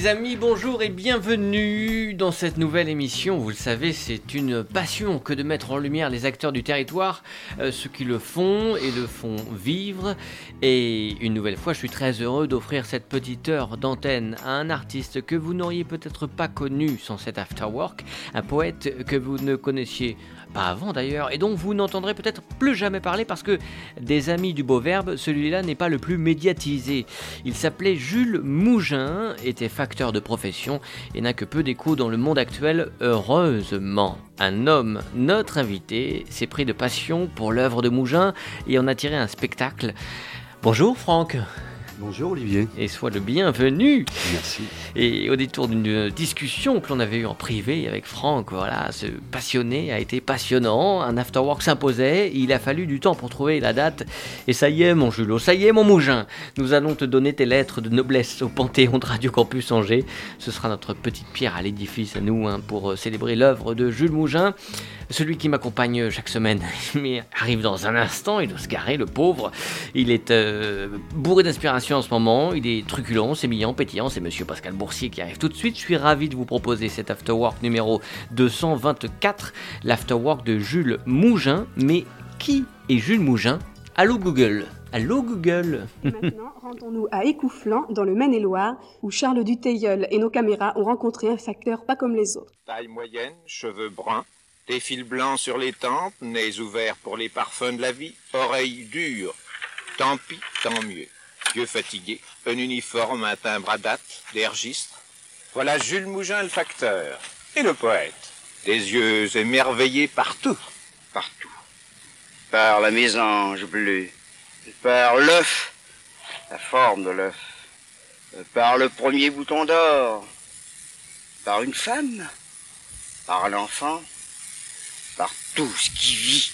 Les amis, bonjour et bienvenue dans cette nouvelle émission. Vous le savez, c'est une passion que de mettre en lumière les acteurs du territoire, euh, ceux qui le font et le font vivre. Et une nouvelle fois, je suis très heureux d'offrir cette petite heure d'antenne à un artiste que vous n'auriez peut-être pas connu sans cet afterwork, un poète que vous ne connaissiez pas avant d'ailleurs, et dont vous n'entendrez peut-être plus jamais parler parce que des amis du beau verbe, celui-là n'est pas le plus médiatisé. Il s'appelait Jules Mougin, était facteur de profession et n'a que peu d'écho dans le monde actuel, heureusement. Un homme, notre invité, s'est pris de passion pour l'œuvre de Mougin et en a tiré un spectacle. Bonjour Franck Bonjour Olivier. Et sois le bienvenu. Merci. Et au détour d'une discussion que l'on avait eue en privé avec Franck, voilà, ce passionné a été passionnant. Un afterwork s'imposait. Il a fallu du temps pour trouver la date. Et ça y est, mon Julot, ça y est, mon Mougin. Nous allons te donner tes lettres de noblesse au Panthéon de Radio Campus Angers. Ce sera notre petite pierre à l'édifice à nous hein, pour célébrer l'œuvre de Jules Mougin. Celui qui m'accompagne chaque semaine, mais arrive dans un instant, il doit se garer, le pauvre. Il est euh, bourré d'inspiration en ce moment, il est truculent, sémillant, pétillant, c'est monsieur Pascal Boursier qui arrive tout de suite. Je suis ravi de vous proposer cet Afterwork numéro 224, l'Afterwork de Jules Mougin. Mais qui est Jules Mougin? Allô Google Allô Google Maintenant, rendons-nous à Écouflant, dans le Maine-et-Loire, où Charles Duteilleul et nos caméras ont rencontré un facteur pas comme les autres. Taille moyenne, cheveux bruns, des fils blancs sur les tempes, nez ouverts pour les parfums de la vie, oreilles dures. Tant pis, tant mieux. Yeux fatigués, un uniforme, un timbre à date, des registres. Voilà Jules Mougin le facteur. Et le poète. Des yeux émerveillés partout. Partout. Par la mésange bleue. Par l'œuf. La forme de l'œuf. Par le premier bouton d'or. Par une femme. Par l'enfant par tout ce qui vit.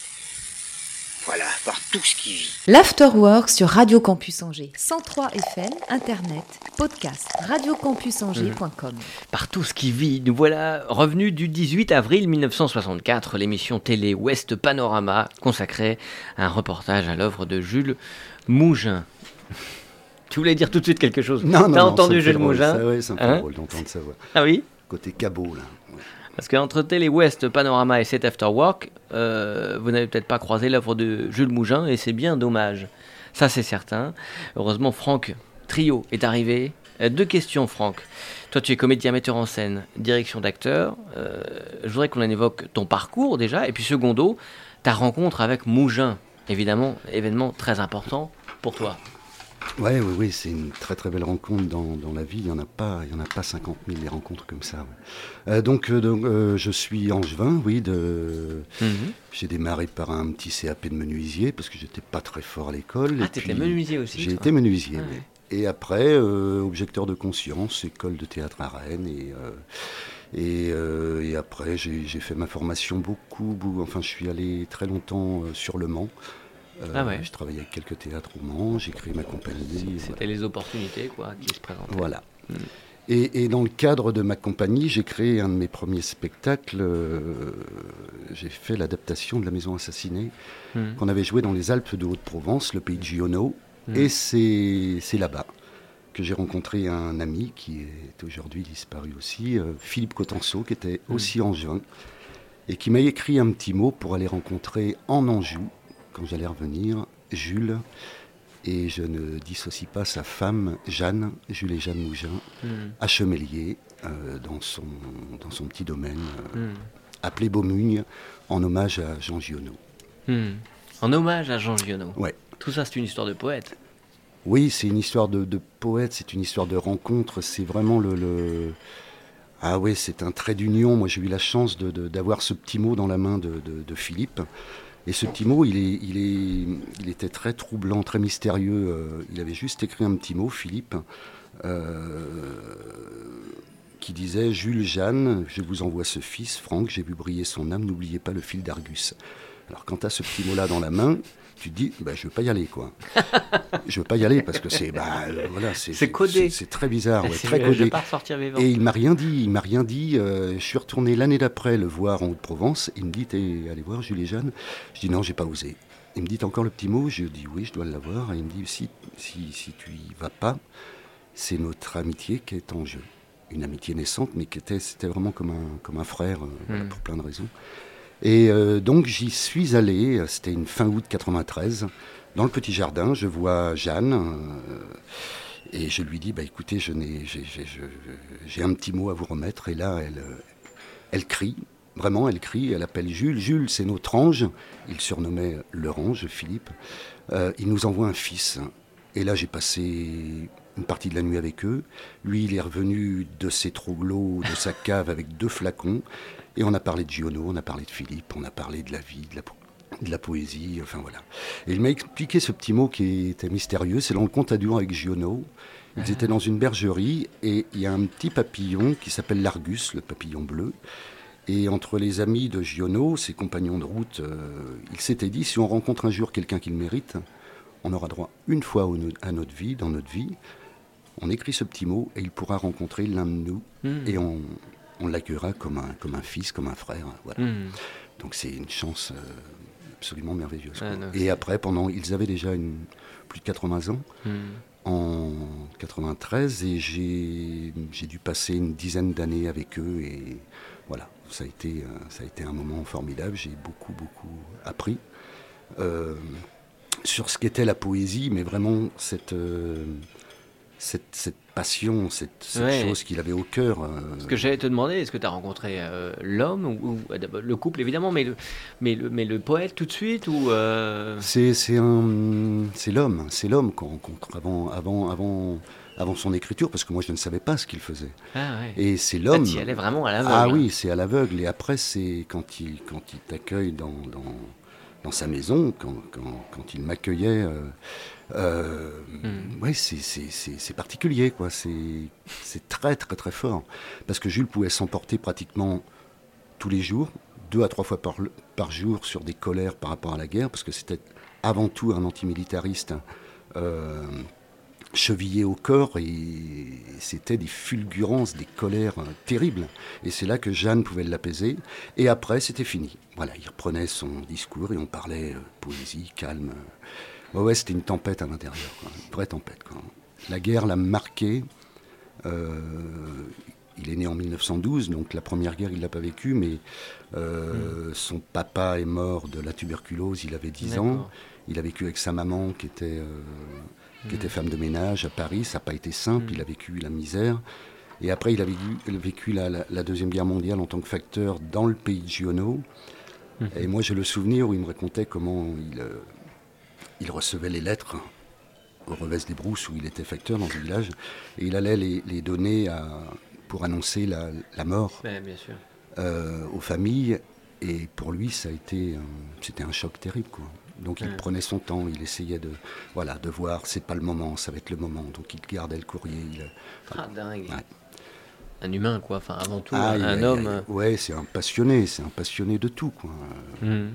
Voilà, par tout ce qui vit. L'Afterwork sur Radio Campus Angers. 103 FM, Internet, podcast, radiocampusangers.com. Par tout ce qui vit, nous voilà revenus du 18 avril 1964, l'émission télé Ouest Panorama consacrée à un reportage à l'œuvre de Jules Mougin. Tu voulais dire tout de suite quelque chose? Non, non, T'as non, entendu Jules Mougin ça me fait Hein drôle d'entendre sa voix. Ah oui? Côté cabot, là. Parce qu'entre Télé West, Panorama et cet Afterwork, euh, vous n'avez peut-être pas croisé l'œuvre de Jules Mougin et c'est bien dommage. Ça, c'est certain. Heureusement, Franck Trio est arrivé. Euh, deux questions, Franck. Toi, tu es comédien, metteur en scène, direction d'acteur. Euh, je voudrais qu'on en évoque ton parcours déjà. Et puis, secondo, ta rencontre avec Mougin. Évidemment, événement très important pour toi. Ouais, oui, oui, c'est une très très belle rencontre dans, dans la vie. Il n'y en a pas, il y en a pas 50 000 des rencontres comme ça. ouais. Euh, donc, euh, donc, euh, je suis angevin, oui. De... Mhm. J'ai démarré par un petit CAP de menuisier parce que j'étais pas très fort à l'école. Ah, t'étais menuisier aussi J'ai été menuisier. Ah oui. Et après, objecteur de conscience, école de théâtre à Rennes. Et, et, et après, j'ai j'ai fait ma formation beaucoup. bou- Enfin, je suis allé très longtemps sur Le Mans. Euh, Ah ouais. Je travaillais avec quelques théâtres au Mans, j'ai créé ma compagnie. C'était les opportunités quoi, qui se présentaient. Voilà. Et, et dans le cadre de ma compagnie, j'ai créé un de mes premiers spectacles. euh, j'ai fait l'adaptation de La Maison Assassinée, Mhm. qu'on avait joué dans les Alpes de Haute-Provence, le pays de Giono. Mhm. Et c'est là-bas que j'ai rencontré un ami qui est aujourd'hui disparu aussi, euh, Philippe Cotenceau, qui était aussi angevin, et qui m'a écrit un petit mot pour aller rencontrer en Anjou, quand j'allais revenir, Jules. Et je ne dissocie pas sa femme, Jeanne, Jules et Jeanne Mougin, Mhm. à Chemélier, euh, dans, son, dans son petit domaine, euh, Mhm. appelé Beaumugne, en hommage à Jean Giono. Hmm. En hommage à Jean Giono. Ouais. Tout ça, c'est une histoire de poète. Oui, c'est une histoire de, de poète, c'est une histoire de rencontre, c'est vraiment le... le- Ah oui, c'est un trait d'union. Moi, j'ai eu la chance de- de- d'avoir ce petit mot dans la main de- de Philippe. Et ce petit mot, il, était très troublant, très mystérieux. Euh, Il avait juste écrit un petit mot, Philippe, euh, qui disait Jules, Jeanne, je vous envoie ce fils, Franck, j'ai vu briller son âme, n'oubliez pas le fil d'Argus. Alors quand tu as ce petit mot-là dans la main, tu te dis, bah, je veux pas y aller, quoi. je veux pas y aller parce que c'est, bah, euh, voilà, c'est, C'est codé. c'est très bizarre, ouais, très Je codé. vais pas ressortir vivant. Et il m'a rien dit, il m'a rien dit. euh, je suis retourné l'année d'après le voir en Haute-Provence. Il me dit, t'es allé voir Jules et Jeanne? Je dis non, j'ai pas osé. Il me dit, encore le petit mot? Je dis oui, je dois l'avoir. Et il me dit, si, si, si tu y vas pas, c'est notre amitié qui est en jeu. Une amitié naissante, mais qui était, c'était vraiment comme un, comme un frère, euh, voilà, Mm. pour plein de raisons. Et euh, donc j'y suis allé, c'était une fin août 93, dans le petit jardin, je vois Jeanne, euh, et je lui dis, bah écoutez, je n'ai, j'ai, un petit mot à vous remettre, et là, elle, euh, elle crie, vraiment, elle crie, elle appelle Jules, Jules, c'est notre ange, il surnommait l'ange, Philippe, il nous envoie un fils, et là j'ai passé une partie de la nuit avec eux, lui il est revenu de ses trouglots, de sa cave avec deux flacons, et on a parlé de Giono, on a parlé de Philippe, on a parlé de la vie, de la, po- de la poésie, enfin voilà. Et il m'a expliqué ce petit mot qui était mystérieux, c'est dans le conte à avec Giono. Ils étaient dans une bergerie et il y a un petit papillon qui s'appelle l'Argus, le papillon bleu. Et entre les amis de Giono, ses compagnons de route, euh, il s'était dit si on rencontre un jour quelqu'un qui le mérite, on aura droit une fois à notre vie, dans notre vie. On écrit ce petit mot et il pourra rencontrer l'un de nous Hmm. et on, on l'accueillera comme un, comme un fils, comme un frère. Voilà. Hmm. Donc c'est une chance euh, absolument merveilleuse. Ah, non, et après, pendant, ils avaient déjà une, plus de 80 ans Hmm. en 93 et j'ai dû passer une dizaine d'années avec eux et voilà, ça a été, euh, ça a été un moment formidable. J'ai beaucoup, beaucoup appris euh, sur ce qu'était la poésie, mais vraiment cette, euh, cette, cette passion, cette, cette Ouais. chose qu'il avait au cœur. euh, Ce que j'allais te demander, est-ce que tu as rencontré euh, l'homme ou, ou- d'abord, le couple évidemment, mais le, mais le, mais le poète tout de suite ou euh, C'est c'est un c'est l'homme, c'est l'homme qu'on rencontre avant avant avant avant son écriture parce que moi je ne savais pas ce qu'il faisait. Ah ouais. Et c'est Ah, l'homme. t'y allais vraiment à l'aveugle. Ah hein. oui, c'est à l'aveugle. Et après, c'est quand il, quand il t'accueille dans, dans, dans sa maison, quand, quand, quand il m'accueillait, euh, euh, Mm. ouais, c'est- particulier, quoi. C'est très, très, très fort. Parce que Jules pouvait s'emporter pratiquement tous les jours, deux à trois fois par, par jour sur des colères par rapport à la guerre, parce que c'était avant tout un antimilitariste. euh, chevillé au corps et c'était des fulgurances, des colères euh, terribles. Et c'est là que Jeanne pouvait l'apaiser. Et après, c'était fini. Voilà, il reprenait son discours et on parlait euh, poésie, calme. Ouais, ouais, c'était une tempête à l'intérieur, une vraie tempête. Quoi. La guerre l'a marqué. Euh, il est né en 1912, donc la première guerre, il l'a pas vécue, mais euh, son papa est mort de la tuberculose, il avait 10 ans. Il a vécu avec sa maman qui était, euh, qui était femme de ménage à Paris. Ça n'a pas été simple. Il a vécu la misère. Et après, il a vécu, il a vécu la, la- la Deuxième Guerre mondiale en tant que facteur dans le pays de Giono. Et moi, j'ai le souvenir où il me racontait comment il, il recevait les lettres au revers des brousses où il était facteur dans le village. Et il allait les, les donner à- pour annoncer la, la mort Ouais, bien sûr. euh, aux familles. Et pour lui, ça a été, un- c'était un choc terrible, quoi. Donc il Ouais. prenait son temps, il essayait de, voilà, de voir, c'est pas le moment, ça va être le moment. Donc il gardait le courrier. il- Ah, dingue. Ouais. Un humain, quoi. Enfin, avant tout, Ah, un, il- un il- homme. euh, Ouais, c'est un passionné, c'est un passionné de tout, quoi. Hmm.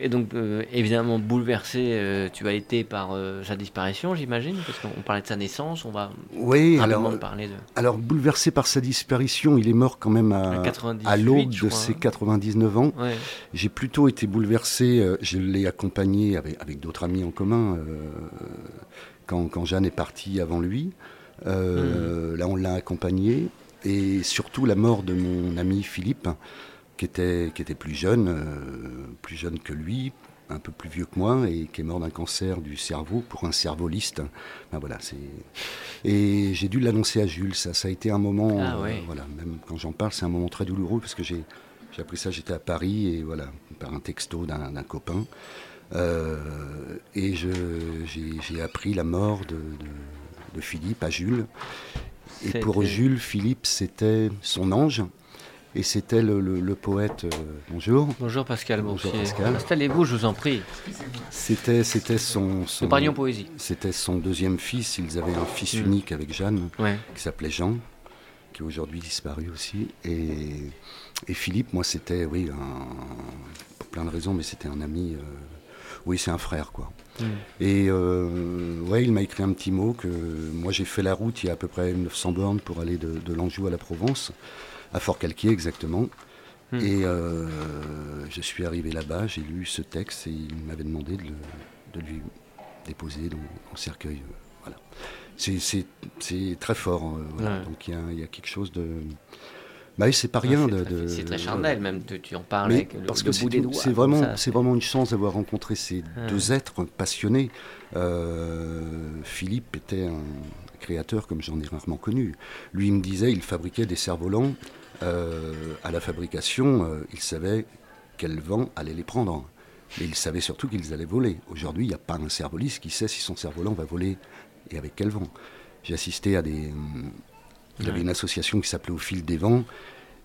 Et donc, euh, évidemment, bouleversé, euh, tu as été par euh, sa disparition, j'imagine, parce qu'on parlait de sa naissance, on va Oui, alors, parler de. alors bouleversé par sa disparition, il est mort quand même à, À 98, à l'aube de ses hein. 99 ans. Ouais. J'ai plutôt été bouleversé, je l'ai accompagné avec, avec d'autres amis en commun quand, quand Jeanne est partie avant lui. Euh, Là, on l'a accompagné. Et surtout la mort de mon ami Philippe, qui était, qui était plus jeune, euh, plus jeune que lui, un peu plus vieux que moi, et qui est mort d'un cancer du cerveau pour un cervoliste. Ben voilà, c'est... Et j'ai dû l'annoncer à Jules. Ça, ça a été un moment, Ah euh, voilà, même quand j'en parle, c'est un moment très douloureux parce que j'ai, j'ai appris ça, j'étais à Paris et voilà, par un texto d'un, d'un copain. Euh, et je, j'ai, j'ai appris la mort de, de- de Philippe à Jules. Et C'était- pour Jules, Philippe, c'était son ange. Et c'était le, le- le poète. euh, bonjour. Bonjour Pascal Bonjour. Pascal. Installez-vous, je vous en prie. C'était, c'était son. son poésie. C'était son deuxième fils. Ils avaient un fils Mm. unique avec Jeanne Ouais. qui s'appelait Jean, qui est aujourd'hui disparu aussi. Et, et Philippe, moi, c'était, oui, un- plein de raisons, mais c'était un ami. oui, c'est un frère, quoi. Mm. Et ouais, il m'a écrit un petit mot que moi j'ai fait la route il y a à peu près 900 bornes pour aller de, de l'Anjou à la Provence, à Fort-Calquier exactement. Mm. Et je suis arrivé là-bas, j'ai lu ce texte et il m'avait demandé de, lui déposer dans, le cercueil. voilà c'est très fort. Euh, Donc il y, a quelque chose de. Bah c'est pas rien. de, c'est très charnel, même, tu, en parles avec parce que C'est vraiment, c'est vraiment une chance d'avoir rencontré ces deux êtres passionnés. Euh, Philippe était un créateur comme j'en ai rarement connu. Lui, il me disait, il fabriquait des cerfs-volants. Euh, à la fabrication, il savait quel vent allait les prendre. Mais il savait surtout qu'ils allaient voler. Aujourd'hui, il n'y a pas un cerf-voliste qui sait si son cerf-volant va voler et avec quel vent. J'ai assisté à des. Il y avait une association qui s'appelait Au fil des vents,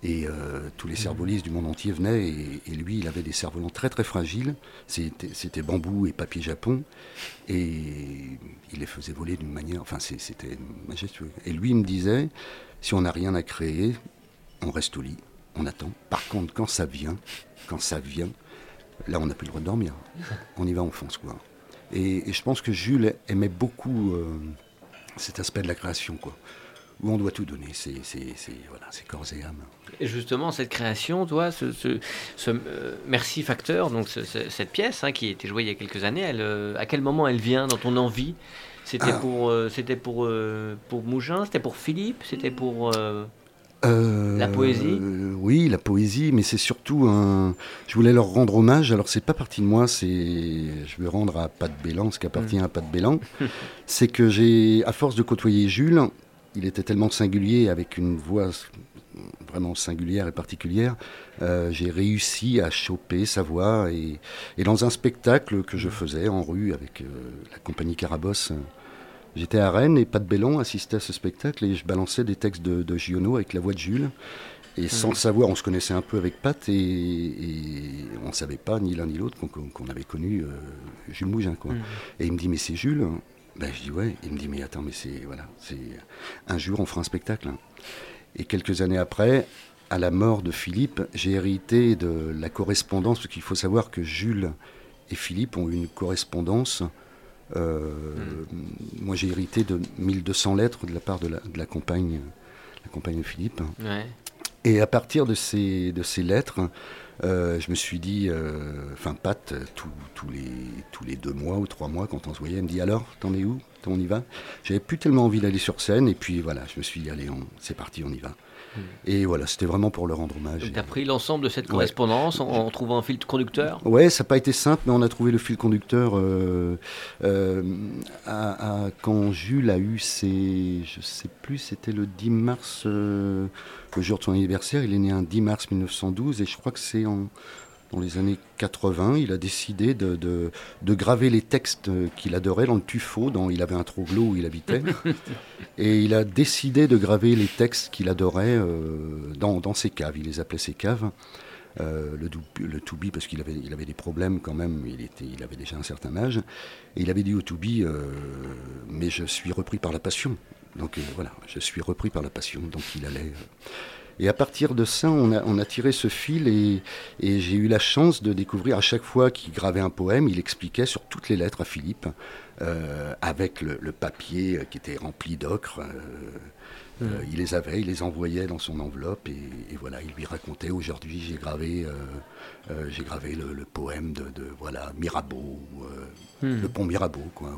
et euh, tous les cerfs-volistes du monde entier venaient, et, lui, il avait des cerfs-volants très très fragiles. C'était bambou et papier japon, et il les faisait voler d'une manière. Enfin, c'était majestueux. Et lui, il me disait si on n'a rien à créer, on reste au lit, on attend. Par contre, quand ça vient, quand ça vient, là, on n'a plus le droit de dormir. On y va, on fonce, quoi. Et, je pense que Jules aimait beaucoup euh, cet aspect de la création, quoi. Où on doit tout donner, c'est voilà, corps et âme. Et justement, cette création, toi, ce, ce, euh, Merci Facteur, donc cette pièce hein, qui a été jouée il y a quelques années, elle, euh, à quel moment elle vient dans ton envie? C'était ah. pour, c'était pour, pour Mougin, c'était pour Philippe, c'était pour euh, la poésie Oui, la poésie, mais c'est surtout un. Je voulais leur rendre hommage. Alors, c'est pas parti de moi, c'est. Je veux rendre à Pat Bélan ce qui appartient mm. à Pat Bélan. c'est que j'ai, à force de côtoyer Jules, il était tellement singulier, avec une voix vraiment singulière et particulière, euh, j'ai réussi à choper sa voix. Et, dans un spectacle que je mm. faisais en rue avec euh, la compagnie Carabosse, J'étais à Rennes et Pat Bellon assistait à ce spectacle et je balançais des textes de, de Giono avec la voix de Jules. Et sans le savoir, on se connaissait un peu avec Pat et, on ne savait pas ni l'un ni l'autre qu'on avait connu euh, Jules Mougin. Quoi. Et il me dit, mais c'est Jules ben, Je dis, ouais. Il me dit, mais attends, mais c'est. Voilà, c'est. Un jour, on fera un spectacle. Et quelques années après, à la mort de Philippe, j'ai hérité de la correspondance, parce qu'il faut savoir que Jules et Philippe ont eu une correspondance euh, moi, j'ai hérité de 1200 lettres de la part de la, de la compagne, la compagne de Philippe. Et à partir de ces, de ces lettres, euh, je me suis dit, euh, enfin, Pat, tous les, tous les deux mois ou trois mois, quand on se voyait, elle me dit Alors, t'en es où? On y va? J'avais plus tellement envie d'aller sur scène, et puis voilà, je me suis dit Allez, c'est parti, on y va. Et voilà, c'était vraiment pour leur rendre hommage. Tu as pris l'ensemble de cette correspondance en, trouvant un fil conducteur? Ouais, ça n'a pas été simple, mais on a trouvé le fil conducteur euh, euh, à, quand Jules a eu ses. Je sais plus, c'était le 10 mars, euh, le jour de son anniversaire. Il est né un 10 mars 1912, et je crois que c'est en dans les années 80, il a décidé de, de, graver les textes qu'il adorait dans le tuffeau, dont il avait un troglot où il habitait. et il a décidé de graver les textes qu'il adorait euh, dans, dans, ses caves. Il les appelait ses caves. Euh, le, le Toubi, parce qu'il avait, il avait des problèmes quand même, il, était, il avait déjà un certain âge. Et il avait dit au Toubi, euh, mais je suis repris par la passion. Donc voilà, je suis repris par la passion. Donc il allait. Et à partir de ça, on a, tiré ce fil et, j'ai eu la chance de découvrir à chaque fois qu'il gravait un poème, il expliquait sur toutes les lettres à Philippe, euh, avec le, papier qui était rempli d'ocre. Euh, euh, il les avait, il les envoyait dans son enveloppe et, voilà, il lui racontait aujourd'hui j'ai gravé, j'ai gravé le, poème de, voilà Mirabeau, hmm. le pont Mirabeau quoi,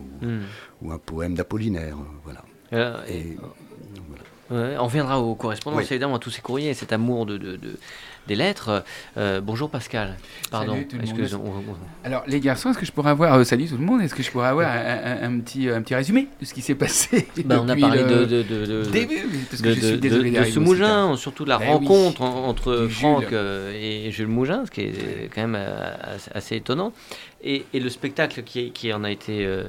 ou, un poème d'Apollinaire, voilà. et, on reviendra aux correspondances, évidemment, à tous ces courriers, cet amour de, des lettres. Euh, bonjour Pascal. Pardon. Alors les garçons, est-ce que je pourrais avoir, euh, salut tout le monde, est-ce que je pourrais avoir un, petit, un petit résumé de ce qui s'est passé bah, On a parlé de, de, de, début, parce que je suis désolé de, ce Mougin, surtout la ben rencontre entre Franck euh, et Jules Mougin, ce qui est quand même assez étonnant et, le spectacle qui, qui, en a été euh,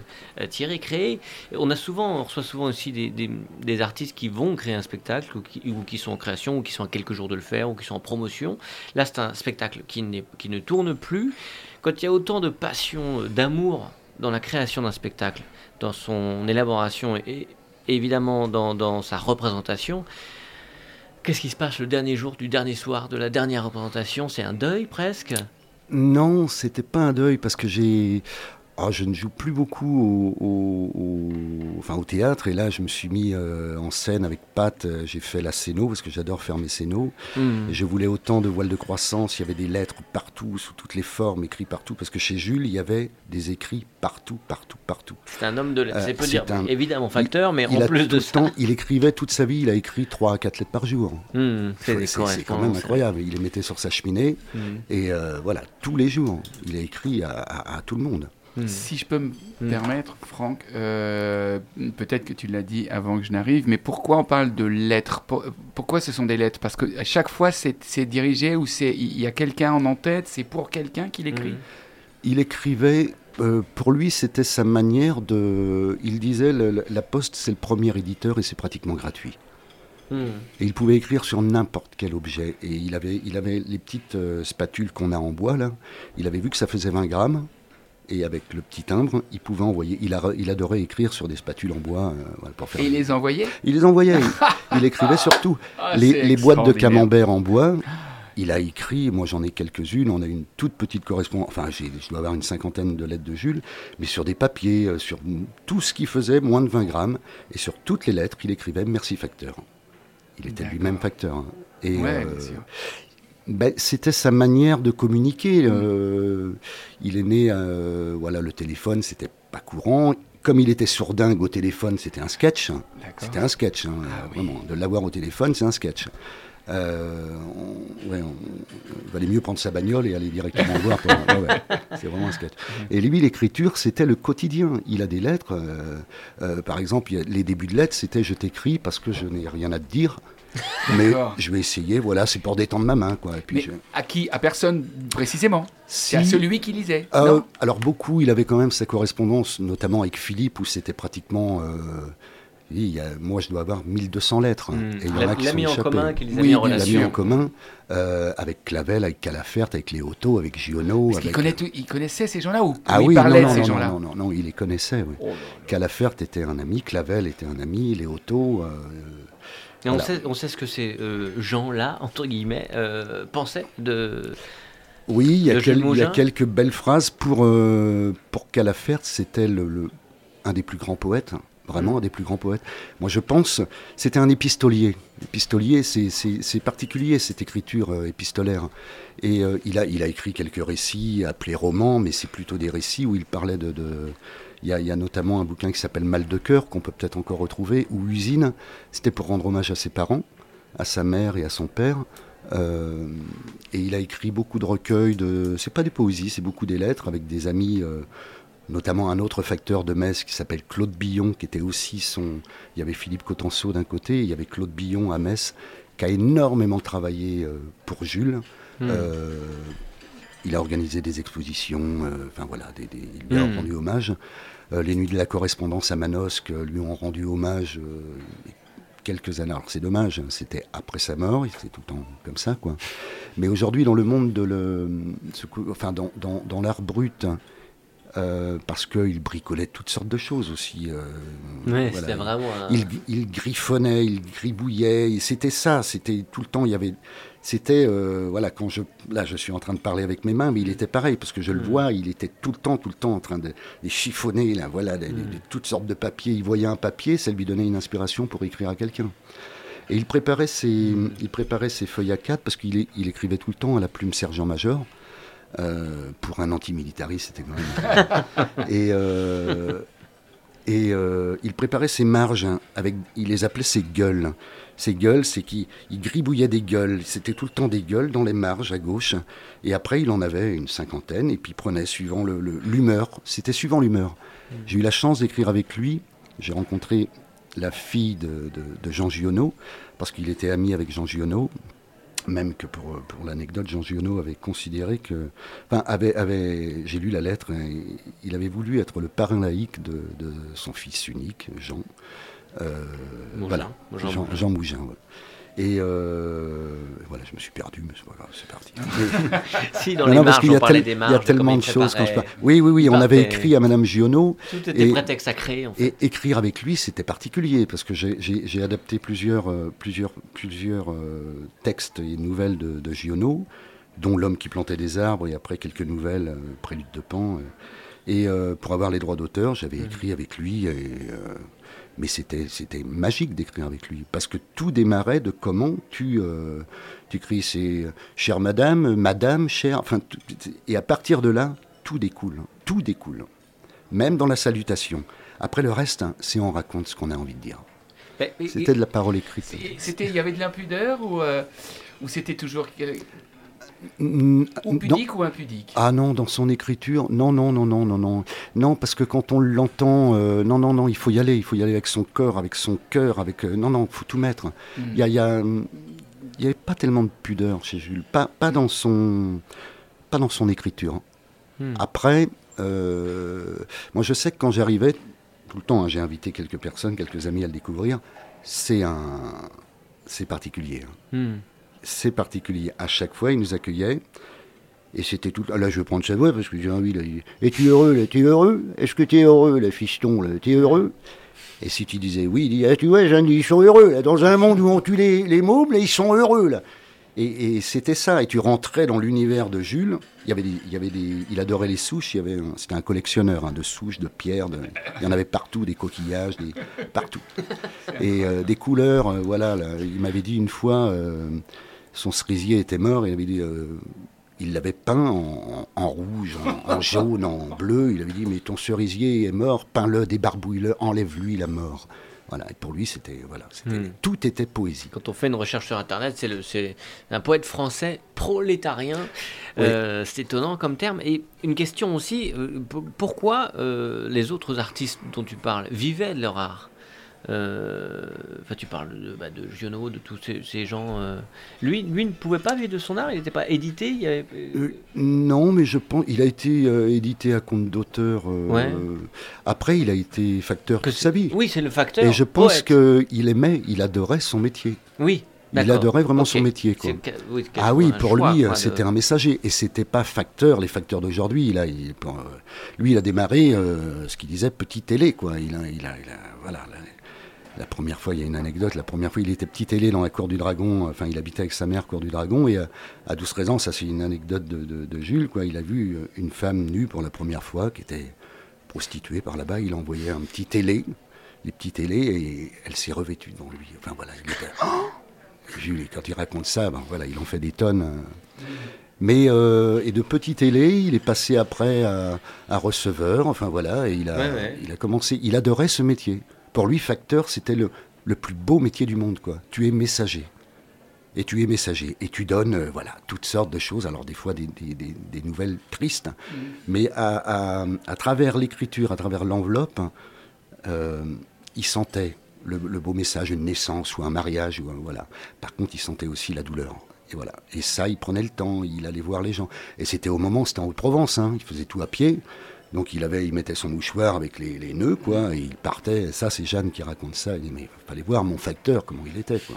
tiré, créé. On a souvent, on reçoit souvent aussi des, des, artistes qui vont créer un spectacle ou qui, sont en création ou qui sont à quelques jours de le faire ou qui sont en promotion. Là, c'est un spectacle qui, ne tourne plus. Quand il y a autant de passion, d'amour dans la création d'un spectacle, dans son élaboration et, évidemment dans, dans sa représentation, Qu'est-ce qui se passe le dernier jour du dernier soir de la dernière représentation? C'est un deuil presque? Non, c'était pas un deuil parce que j'ai. Ah, je ne joue plus beaucoup au, au- au- enfin, au théâtre et là je me suis mis euh, en scène avec Pat. euh, J'ai fait la scéno parce que j'adore faire mes scénos. Hmm. Et je voulais autant de voiles de croissance. Il y avait des lettres partout, sous toutes les formes, écrits partout. Parce que chez Jules, il y avait des écrits partout, partout, partout. C'est un homme de lettres. Euh, c'est peut c'est dire un- évidemment facteur, mais il en a plus de ça. temps, il écrivait toute sa vie. Il a écrit 3 à 4 lettres par jour. Hmm, c'est quand même incroyable. Il les mettait sur sa cheminée. Hmm. Et euh, voilà, tous les jours, il a écrit à, à- à tout le monde. Hmm. Si je peux me Mm. permettre, Franck, euh, peut-être que tu l'as dit avant que je n'arrive, mais pourquoi on parle de lettres? Pour- Pourquoi ce sont des lettres? Parce que à chaque fois, c'est c'est dirigé ou c'est il y a quelqu'un en en-tête, c'est pour quelqu'un qui l'écrit. Hmm. Il écrivait, euh, pour lui, c'était sa manière de. Il disait le- le- La Poste, c'est le premier éditeur et c'est pratiquement gratuit. Hmm. Et il pouvait écrire sur n'importe quel objet. Et il avait, il avait les petites euh, spatules qu'on a en bois, là. Il avait vu que ça faisait 20 grammes. Et avec le petit timbre, il pouvait envoyer. Il, a- il adorait écrire sur des spatules en bois euh, pour faire. Et il les envoyait Il les envoyait. il, il écrivait surtout. Ah, les, boîtes de camembert en bois. Il a écrit, moi j'en ai quelques-unes, on a une toute petite correspondance, enfin je dois avoir une cinquantaine de lettres de Jules, mais sur des papiers, euh, sur tout ce qui faisait moins de 20 grammes, et sur toutes les lettres, il écrivait merci facteur. Il était lui-même facteur. hein. Et, Ouais, euh, bien sûr. Ben, c'était sa manière de communiquer. euh, il est né, euh, voilà, le téléphone, c'était pas courant. Comme il était sourdingue au téléphone, c'était un sketch. C'était un sketch, hein, Ah oui. vraiment. De l'avoir au téléphone, c'est un sketch. Euh, on, ouais, on- il valait mieux prendre sa bagnole et aller directement le voir. ouais, ouais, c'est vraiment un sketch. Et lui, l'écriture, c'était le quotidien. Il a des lettres. par exemple, les débuts de lettres, c'était je t'écris parce que je n'ai rien à te dire. Mais je vais essayer, voilà, c'est pour détendre ma main. Quoi. Et puis Mais je- à qui À personne précisément? C'est à celui qui lisait. euh, non? alors beaucoup, il avait quand même sa correspondance, notamment avec Philippe, où c'était pratiquement... euh, il y a- moi, je dois avoir 1200 lettres. hein, Hmm. et il y en a qui l'a sont mis en commun, qui les a Oui, mis en l'a mis relation. en commun euh, avec Clavel, avec Calafert, avec Léoto, avec Giono. Parce avec... connaît tout- il connaissait ces gens-là ou Ah ou oui, il parlait non, de non, ces non, gens-là? non, non, non, il les connaissait. Oui. Oh. Calafert était un ami, Clavel était un ami, Léoto... euh, Et on, Voilà. sait, on sait ce que ces euh, gens-là, entre guillemets, euh, pensaient de. Oui, il y, a De Jules quel- il y a Mougin quelques belles phrases. Pour, euh, pour Calafert, c'était le, le- un des plus grands poètes, vraiment un des plus grands poètes. Moi, je pense, c'était un épistolier. Épistolier, c'est- particulier, cette écriture euh, épistolaire. Et euh, il, a, il a écrit quelques récits appelés romans, mais c'est plutôt des récits où il parlait de... de- il y, a, il y a notamment un bouquin qui s'appelle Mal de cœur, qu'on peut peut-être encore retrouver, ou Usine. C'était pour rendre hommage à ses parents, à sa mère et à son père. Euh, et il a écrit beaucoup de recueils de. C'est pas des poésies, c'est beaucoup des lettres avec des amis, euh, notamment un autre facteur de Metz qui s'appelle Claude Billon, qui était aussi son. Il y avait Philippe Cotenceau d'un côté, et il y avait Claude Billon à Metz, qui a énormément travaillé euh, pour Jules. Hmm. Euh, il a organisé des expositions, enfin voilà, des, des- il lui a Hmm. rendu hommage. Euh, les Nuits de la correspondance à Manosque euh, lui ont rendu hommage euh, quelques années. Alors c'est dommage, hein, c'était après sa mort, c'est tout le temps comme ça, quoi. Mais aujourd'hui, dans le monde de le, ce enfin dans, dans- dans l'art brut, euh, parce qu'il bricolait toutes sortes de choses aussi. euh, Ouais, voilà. vraiment un. Il, il griffonnait, il gribouillait, c'était ça, c'était tout le temps, il y avait, c'était, euh, voilà, quand je, là je suis en train de parler avec mes mains, mais il était pareil, parce que je le Mm. vois, il était tout le temps, tout le temps en train de, chiffonner, là, voilà, de, de- de toutes sortes de papiers, il voyait un papier, ça lui donnait une inspiration pour écrire à quelqu'un. Et il préparait ses, il préparait ses feuilles à quatre, parce qu'il il écrivait tout le temps à la plume sergent-major, euh, pour un antimilitariste, c'était quand même... et... euh, et il préparait ses marges avec, il les appelait ses gueules. Ses gueules, c'est qu'il il gribouillait des gueules. C'était tout le temps des gueules dans les marges à gauche. Et après, il en avait une cinquantaine et puis il prenait suivant le- le- l'humeur. C'était suivant l'humeur. J'ai eu la chance d'écrire avec lui. J'ai rencontré la fille de, de- de Jean Giono parce qu'il était ami avec Jean Giono. Même que pour, pour l'anecdote, Jean Giono avait considéré que. Enfin, avait, avait, j'ai lu la lettre, et il avait voulu être le parrain laïque de, de son fils unique, Jean. Euh, Mougin. voilà, Jean Jean, Mougin. Jean Mougin. voilà. Et euh, voilà, je me suis perdu, mais c'est pas grave, c'est parti. Si, dans Non, les non, parce marges, qu'il y a, y tellement de choses quand je. Oui, oui, oui, on avait écrit à Madame Giono. Tout était Et- prétexte à créer, en fait. Et écrire avec lui, c'était particulier parce que j'ai- adapté plusieurs, euh, plusieurs, plusieurs euh, textes et nouvelles de, de Giono, dont L'homme qui plantait des arbres et après quelques nouvelles, Prélude de Pan. et pour avoir les droits d'auteur, j'avais écrit avec lui. Et, mais c'était c'était magique d'écrire avec lui parce que tout démarrait de comment tu euh, tu écris c'est euh, chère madame, madame, chère. Enfin, et à partir de là, tout découle, hein. tout découle, même dans la salutation. Après le reste, hein, c'est on raconte ce qu'on a envie de dire. Mais- C'était de la parole écrite. C'était, il y avait de l'impudeur ou, euh, ou c'était toujours ou pudique ou impudique Ah non, dans son écriture, non, non, non, non, non, non, non, parce que quand on l'entend, euh, non, non, non, il faut y aller, il faut y aller avec son corps, avec son cœur, avec, euh, non, non, il faut tout mettre. Mm. Il y a, y a, hum, il y avait pas tellement de pudeur chez Jules, pas, pas dans son, pas dans son écriture. Hmm. Après, euh, moi je sais que quand j'arrivais, tout le temps, hein, j'ai invité quelques personnes, quelques amis à le découvrir, c'est un, c'est particulier. hein Hmm. C'est particulier. À chaque fois, il nous accueillait. Et c'était tout. ah, Là, je vais prendre sa voix parce que j'ai envie. Là, Es-tu heureux là T'es heureux? Est-ce que t'es heureux, là, fiston là T'es heureux? Et si tu disais oui, il dit ah, Tu vois, Jeanne, ils sont heureux. Là. Dans un monde où on tue les, les là, ils sont heureux. là. Et, et c'était ça. Et tu rentrais dans l'univers de Jules. Il y avait il y avait des, il adorait les souches. Il y avait, c'était un collectionneur hein, de souches, de pierres. il y en avait partout, des coquillages, des, partout. Et euh, des couleurs. euh, voilà. là. il m'avait dit une fois, euh, son cerisier était mort. Il avait dit. euh, il l'avait peint en, en rouge, en, en jaune, en bleu. Il avait dit mais ton cerisier est mort, peins-le, débarbouille-le, enlève-lui la mort. Voilà. Et pour lui, c'était voilà, Hmm. tout était poésie. Quand on fait une recherche sur Internet, c'est un poète français prolétarien. Oui. Euh, c'est étonnant comme terme. Et une question aussi, euh, pourquoi euh, les autres artistes dont tu parles vivaient de leur art? Enfin, tu parles de, bah, de Giono, de tous ces, ces gens. euh. Lui, lui ne pouvait pas vivre de son art. Il n'était pas édité. Il y avait- Euh, non, mais je pense il a été euh, édité à compte d'auteur. euh, Ouais. Après, il a été facteur que toute sa vie. Oui, c'est le facteur. Et je pense qu'il aimait, il adorait son métier. Oui. Il adorait vraiment son métier. Quoi. Oui, Ah oui, pour choix, lui, euh, de- c'était un messager. Et c'était pas facteur, les facteurs d'aujourd'hui. Il, euh, lui, il a démarré euh, ce qu'il disait petit télé, quoi. Il a, il a, il a- voilà. La, première fois, il y a une anecdote. La première fois, il était petit télé dans la cour du Dragon. Enfin, il habitait avec sa mère, cour du Dragon. Et euh, à 12-13 ans, ça, c'est une anecdote de, de- de Jules, quoi. Il a vu euh, une femme nue pour la première fois, qui était prostituée par là-bas. Il a envoyé un petit télé, les petits télés, et elle s'est revêtue devant lui. Enfin, voilà. Il était, Jules, quand il raconte ça, ben voilà, il en fait des tonnes. euh. Mais euh, et de petit télé, il est passé après à, à receveur. Enfin voilà, et il a, Ouais, ouais. il a commencé. Il adorait ce métier. Pour lui, facteur, c'était le, le plus beau métier du monde, quoi. Tu es messager. Et tu es messager. Et tu donnes, euh, voilà, toutes sortes de choses. Alors des fois des, des- des- des nouvelles tristes, mais à, à- à travers l'écriture, à travers l'enveloppe, euh, il sentait le, le beau message, une naissance ou un mariage. Ou un- voilà. Par contre, il sentait aussi la douleur. Et voilà. Et ça, il prenait le temps, il allait voir les gens. Et c'était au moment, c'était en Haute-Provence, hein, il faisait tout à pied. Donc il avait, il mettait son mouchoir avec les, les nœuds, quoi, et il partait. Ça, c'est Jeanne qui raconte ça. Il dit, mais il fallait voir mon facteur, comment il était, quoi.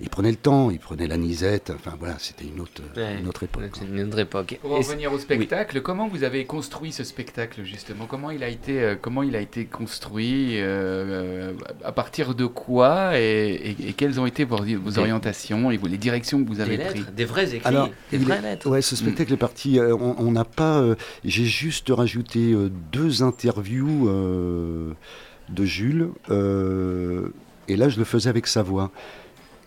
Il prenait le temps, il prenait la nisette. Enfin, voilà, c'était une autre, Ouais. une autre époque. une autre époque. Pour revenir au spectacle, comment vous avez construit ce spectacle justement? Comment il a été, euh, comment il a été construit euh, À partir de quoi et, et- et quelles ont été vos, vos orientations et les directions que vous des avez prises? lettres, des vrais écrits, Alors, des vraies lettres. Ouais, ce spectacle est parti. euh, on on n'a pas. euh, J'ai juste rajouté euh, deux interviews euh, de Jules. euh, et là, je le faisais avec sa voix.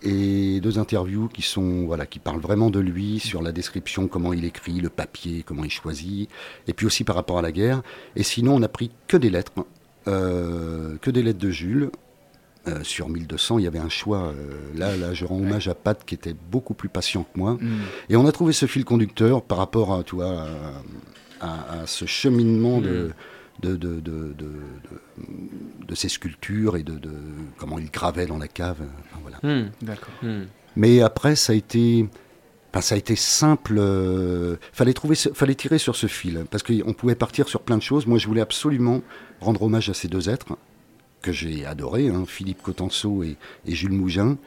Et deux interviews qui sont voilà qui parlent vraiment de lui sur la description, comment il écrit, le papier, comment il choisit, et puis aussi par rapport à la guerre. Et sinon, on n'a pris que des lettres, euh, que des lettres de Jules. Euh, sur 1200, il y avait un choix. euh, là, là, je rends hommage à Pat qui était beaucoup plus patient que moi. Hmm. Et on a trouvé ce fil conducteur par rapport à, tu vois, à, à- à ce cheminement de, de, de, de, de, de- de ces sculptures et de, de comment il gravait dans la cave. Enfin, voilà. D'accord. hmm. Mais après, ça a été, enfin, ça a été simple. euh, fallait trouver, fallait tirer sur ce fil parce qu'on pouvait partir sur plein de choses. Moi, je voulais absolument rendre hommage à ces deux êtres que j'ai adorés, hein, Philippe Cotenceau et, et Jules Mougin.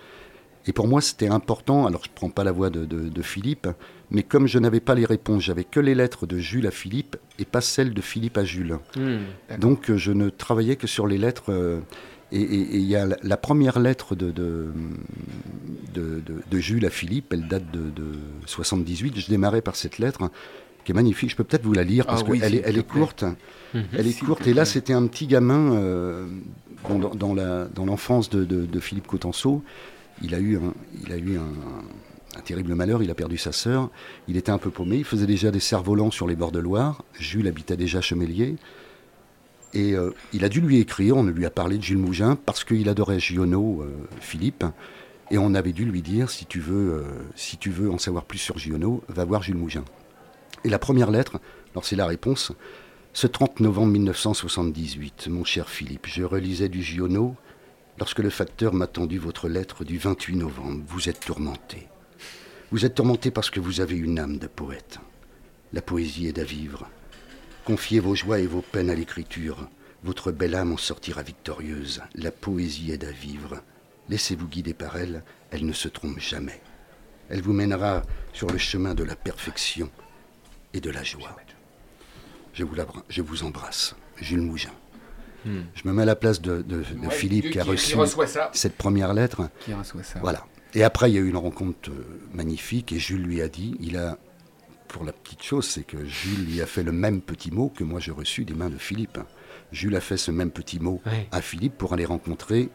Et pour moi, c'était important. Alors, je ne prends pas la voix de, de- de Philippe, mais comme je n'avais pas les réponses, j'avais que les lettres de Jules à Philippe et pas celles de Philippe à Jules. Hmm. Donc, euh, je ne travaillais que sur les lettres. euh, Et il y a la, la première lettre de, de, de, de- de Jules à Philippe, elle date de, de 78. Je démarrais par cette lettre qui est magnifique. Je peux peut-être vous la lire parce Ah oui, qu'elle est, elle courte. Mhm. Elle est courte. te Et là, c'était un petit gamin euh, bon, dans, dans dans l'enfance de, de- de Philippe Cotenceau. Il a eu un, terrible malheur. Il a perdu sa sœur. Il était un peu paumé. Il faisait déjà des cerfs-volants sur les bords de Loire. Jules habitait déjà Chemélier. Et euh, il a dû lui écrire. On lui a parlé de Jules Mougin parce qu'il adorait Giono, euh, Philippe. Et on avait dû lui dire si tu veux, euh, si tu veux en savoir plus sur Giono, va voir Jules Mougin. Et la première lettre, alors c'est la réponse. Ce 30 novembre 1978, mon cher Philippe, je relisais du Giono lorsque le facteur m'a tendu votre lettre du 28 novembre. Vous êtes tourmenté. Vous êtes tourmenté parce que vous avez une âme de poète. La poésie est à vivre. Confiez vos joies et vos peines à l'écriture. Votre belle âme en sortira victorieuse. La poésie est à vivre. Laissez-vous guider par elle, elle ne se trompe jamais. Elle vous mènera sur le chemin de la perfection et de la joie. Je vous, je vous embrasse, Jules Mougin. Hmm. Je me mets à la place de, de- de Ouais, Philippe qui a reçu reçoit ça. cette première lettre. Qui reçoit ça. Voilà. Et après, il y a eu une rencontre euh, magnifique et Jules lui a dit, il a, pour la petite chose, c'est que Jules lui a fait le même petit mot que moi j'ai reçu des mains de Philippe. Jules a fait ce même petit mot Ouais. à Philippe pour aller rencontrer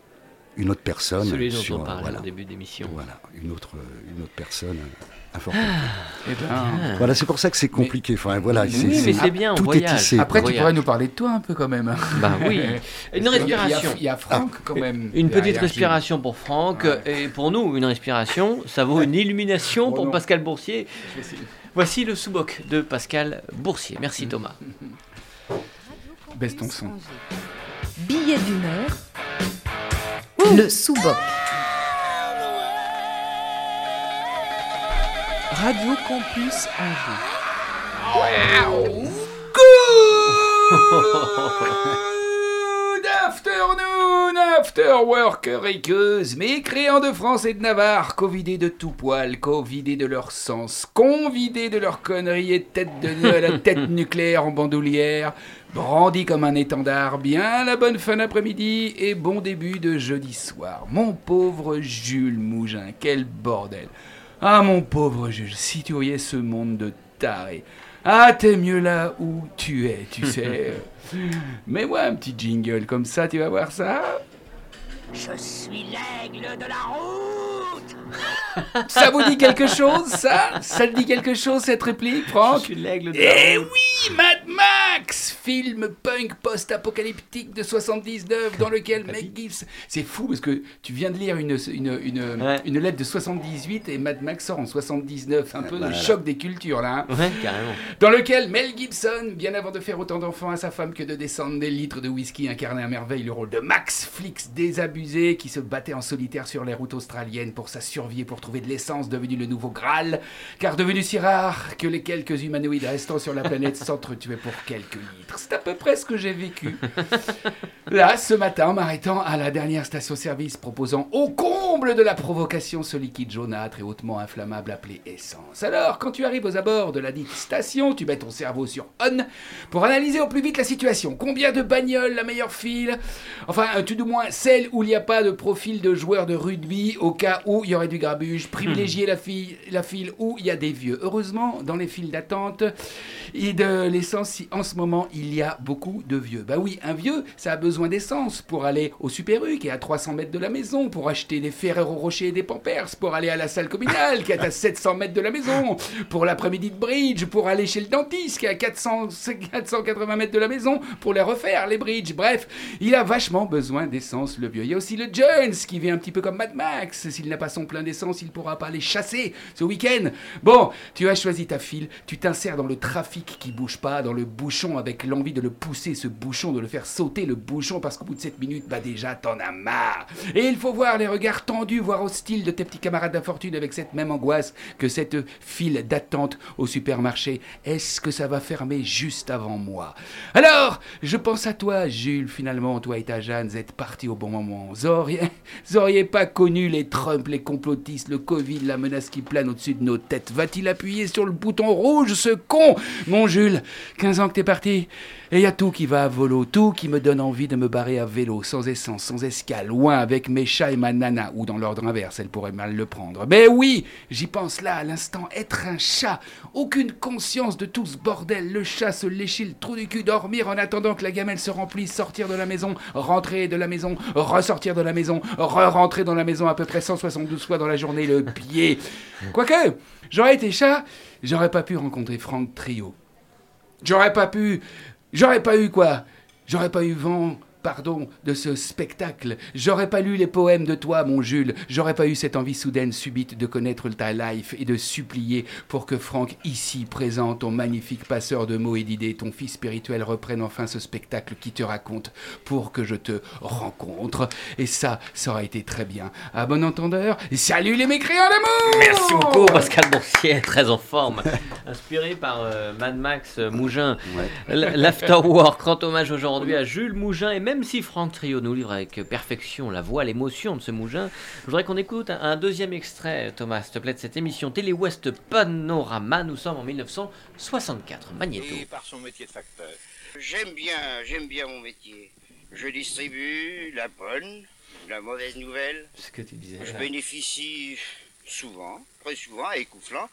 une autre personne. Celui dont sur, on parlait voilà, en début d'émission. voilà, une autre, euh, une autre personne euh, importante. Eh ben, Voilà, c'est pour ça que c'est compliqué. Enfin, voilà, Oui, c'est- Oui, mais c'est- c'est bien, on tout est tissé. Après, tu Voyage. pourrais nous parler de toi un peu quand même. Bah oui. Une Il y a- respiration. Il y a, Franck quand même. Une petite respiration pour Franck Ouais. et pour nous une respiration, ça vaut une illumination Oh pour non. Pascal Boursier. Voici le sous-boc de Pascal Boursier. Merci Thomas. Baisse ton son. Billet d'humeur. Le sous-boc. Radio Campus Angers. Good afternoon, after workeriqueuses, mécréants de France et de Navarre, covidés de tout poil, covidés de leur sens, convidés de leurs conneries et tête de nœud à la tête nucléaire en bandoulière, brandis comme un étendard, bien la bonne fin d'après-midi et bon début de jeudi soir. Mon pauvre Jules Mougin, quel bordel. Ah mon pauvre Jules, si tu voyais ce monde de tarés. Ah, t'es mieux là où tu es, tu sais. Mets-moi un petit jingle comme ça, tu vas voir ça. Je suis l'aigle de la route Ça vous dit quelque chose, ça? Ça te dit quelque chose, cette réplique, Franck? Suis l'aigle de Eh oui, Mad Max Film punk post-apocalyptique de 79 dans lequel Mel Gibson... C'est fou parce que tu viens de lire une, une, une, Ouais. une lettre de 78 et Mad Max sort en 79. Un peu Voilà. le choc des cultures, là. hein. Ouais, carrément. dans lequel Mel Gibson, bien avant de faire autant d'enfants à sa femme que de descendre des litres de whisky, incarnait à merveille le rôle de Max Flix désabusé qui se battait en solitaire sur les routes australiennes pour sa survie et pour trouver de l'essence devenu le nouveau Graal, car devenu si rare que les quelques humanoïdes restant sur la planète s'entretuaient pour quelques litres. C'est à peu près ce que j'ai vécu. Là, ce matin, en m'arrêtant à la dernière station-service proposant au comble de la provocation ce liquide jaunâtre et hautement inflammable appelé essence. Alors, quand tu arrives aux abords de la dite station, tu mets ton cerveau sur on pour analyser au plus vite la situation. Combien de bagnoles, la meilleure file? Enfin, euh, tout du moins celle où il n'y a pas de profil de joueur de rugby au cas où il y aurait du grabuge. Privilégier la, file, la file où il y a des vieux. Heureusement, dans les files d'attente et de l'essence, si en ce moment il y a beaucoup de vieux. Bah oui, un vieux, ça a besoin d'essence pour aller au Super U qui est à 300 mètres de la maison, pour acheter des Ferrero Rocher et des Pampers, pour aller à la salle communale qui est à 700 mètres de la maison, pour l'après-midi de bridge, pour aller chez le dentiste qui est à 400, 480 mètres de la maison, pour les refaire, les bridges. Bref, il a vachement besoin d'essence, le vieux. Aussi le Jones qui vit un petit peu comme Mad Max. S'il n'a pas son plein d'essence, il pourra pas aller chasser ce week-end. Bon, tu as choisi ta file, tu t'insères dans le trafic qui bouge pas, dans le bouchon avec l'envie de le pousser, ce bouchon, de le faire sauter le bouchon parce qu'au bout de 7 minutes, bah déjà t'en as marre. Et il faut voir les regards tendus, voire hostiles de tes petits camarades d'infortune avec cette même angoisse que cette file d'attente au supermarché. Est-ce que ça va fermer juste avant moi? Alors, je pense à toi, Jules, finalement, toi et ta Jeanne, vous êtes partis au bon moment. Vous auriez, pas connu les Trump, les complotistes, le Covid, la menace qui plane au-dessus de nos têtes. Va-t-il appuyer sur le bouton rouge, ce con? Mon Jules, 15 ans que t'es parti. Et il y a tout qui va à volo, tout qui me donne envie de me barrer à vélo, sans essence, sans escale, loin avec mes chats et ma nana, ou dans l'ordre inverse, elle pourrait mal le prendre. Mais oui, j'y pense là, à l'instant, être un chat. Aucune conscience de tout ce bordel. Le chat se lécher le trou du cul, dormir en attendant que la gamelle se remplisse, sortir de la maison, rentrer de la maison, ressortir de la maison, re-rentrer dans la maison à peu près 172 fois dans la journée, le pied. Quoique, j'aurais été chat, j'aurais pas pu rencontrer Franck Trio. J'aurais pas pu. J'aurais pas eu quoi? J'aurais pas eu vent, pardon, de ce spectacle. J'aurais pas lu les poèmes de toi, mon Jules. J'aurais pas eu cette envie soudaine, subite de connaître ta life et de supplier pour que Franck, ici présent, ton magnifique passeur de mots et d'idées, ton fils spirituel, reprenne enfin ce spectacle qui te raconte pour que je te rencontre. Et ça, ça aurait été très bien. À bon entendeur, salut les mécréants d'amour Merci beaucoup Pascal Boursier, très en forme. Inspiré par euh, Mad Max euh, Mougin. L- L'Afterwork rend hommage aujourd'hui à Jules Mougin et même si Franck Trio nous livre avec perfection la voix, l'émotion de ce Mougin, je voudrais qu'on écoute un, un deuxième extrait, Thomas, s'il te plaît, de cette émission Télé Ouest Panorama. Nous sommes en 1964. Magnéto. Et par son métier de facteur. J'aime bien, j'aime bien mon métier. Je distribue la bonne, la mauvaise nouvelle. Ce que tu disais. Je là. bénéficie souvent, très souvent, à Écouflant,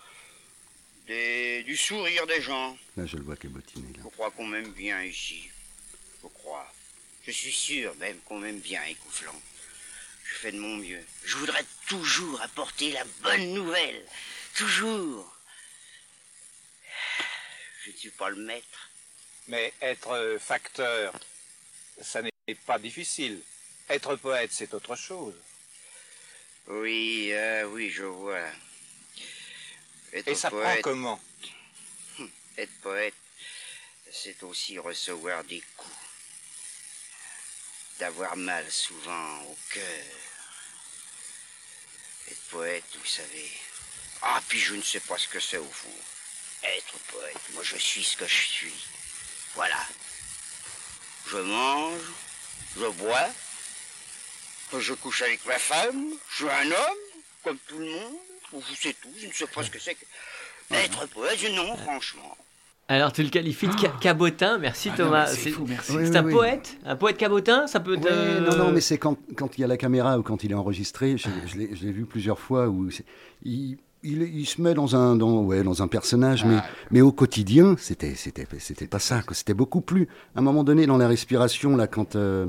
des- du sourire des gens. Là, je le vois cabotiné. Là. Je crois qu'on m'aime bien ici. Je suis sûr même qu'on m'aime bien Écouflant. Je fais de mon mieux. Je voudrais toujours apporter la bonne nouvelle. Toujours. Je ne suis pas le maître. Mais être facteur, ça n'est pas difficile. Être poète, c'est autre chose. Oui, euh, oui, je vois. Être Et ça prend poète, comment? Être poète, c'est aussi recevoir des coups. D'avoir mal souvent au cœur. Être poète, vous savez. Ah, puis je ne sais pas ce que c'est au fond. Être poète, moi je suis ce que je suis. Voilà. Je mange, je bois, je couche avec ma femme, je suis un homme, comme tout le monde. C'est tout, je ne sais pas ce que c'est que... Être poète, non, franchement. Alors tu le qualifies de ca- cabotin, merci Ah Thomas. mais c'est fou, merci. Oui, c'est oui, un oui. poète Un poète cabotin Ça peut non, non, mais c'est quand, quand il y a la caméra ou quand il est enregistré, je, je l'ai vu plusieurs fois, où il, il, il se met dans un, dans, ouais, dans un personnage, mais, Ah. mais au quotidien, c'était c'était c'était pas ça, c'était beaucoup plus. À un moment donné, dans la respiration, là, quand euh,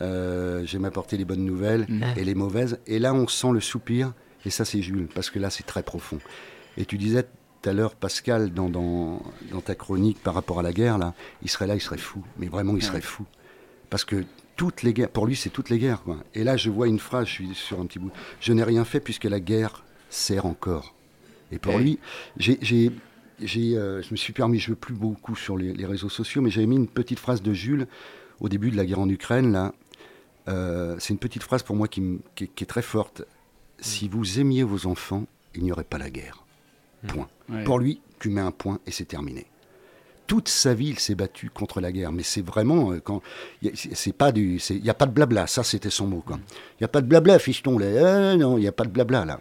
euh, j'aime apporter les bonnes nouvelles Mm. et les mauvaises, et là, on sent le soupir, et ça, c'est Jules, parce que là, c'est très profond. Et tu disais tout à l'heure, Pascal, dans, dans, dans ta chronique par rapport à la guerre, là, il serait là, il serait fou, mais vraiment, il serait fou. Parce que toutes les guerres, pour lui, c'est toutes les guerres. Quoi. Et là, je vois une phrase, je suis sur un petit bout. Je n'ai rien fait puisque la guerre sert encore. Et pour lui, j'ai, euh, je me suis permis, je ne veux plus beaucoup sur les, les réseaux sociaux, mais j'avais mis une petite phrase de Jules au début de la guerre en Ukraine. Là, Euh, c'est une petite phrase pour moi qui est très forte. Si vous aimiez vos enfants, il n'y aurait pas la guerre. Point. Ouais. Pour lui, tu mets un point et c'est terminé. Toute sa vie, il s'est battu contre la guerre, mais c'est vraiment euh, quand c'est pas du, il y a pas de blabla. Ça, c'était son mot. Il y a pas de blabla, fiston. Là. Euh, non, il y a pas de blabla là.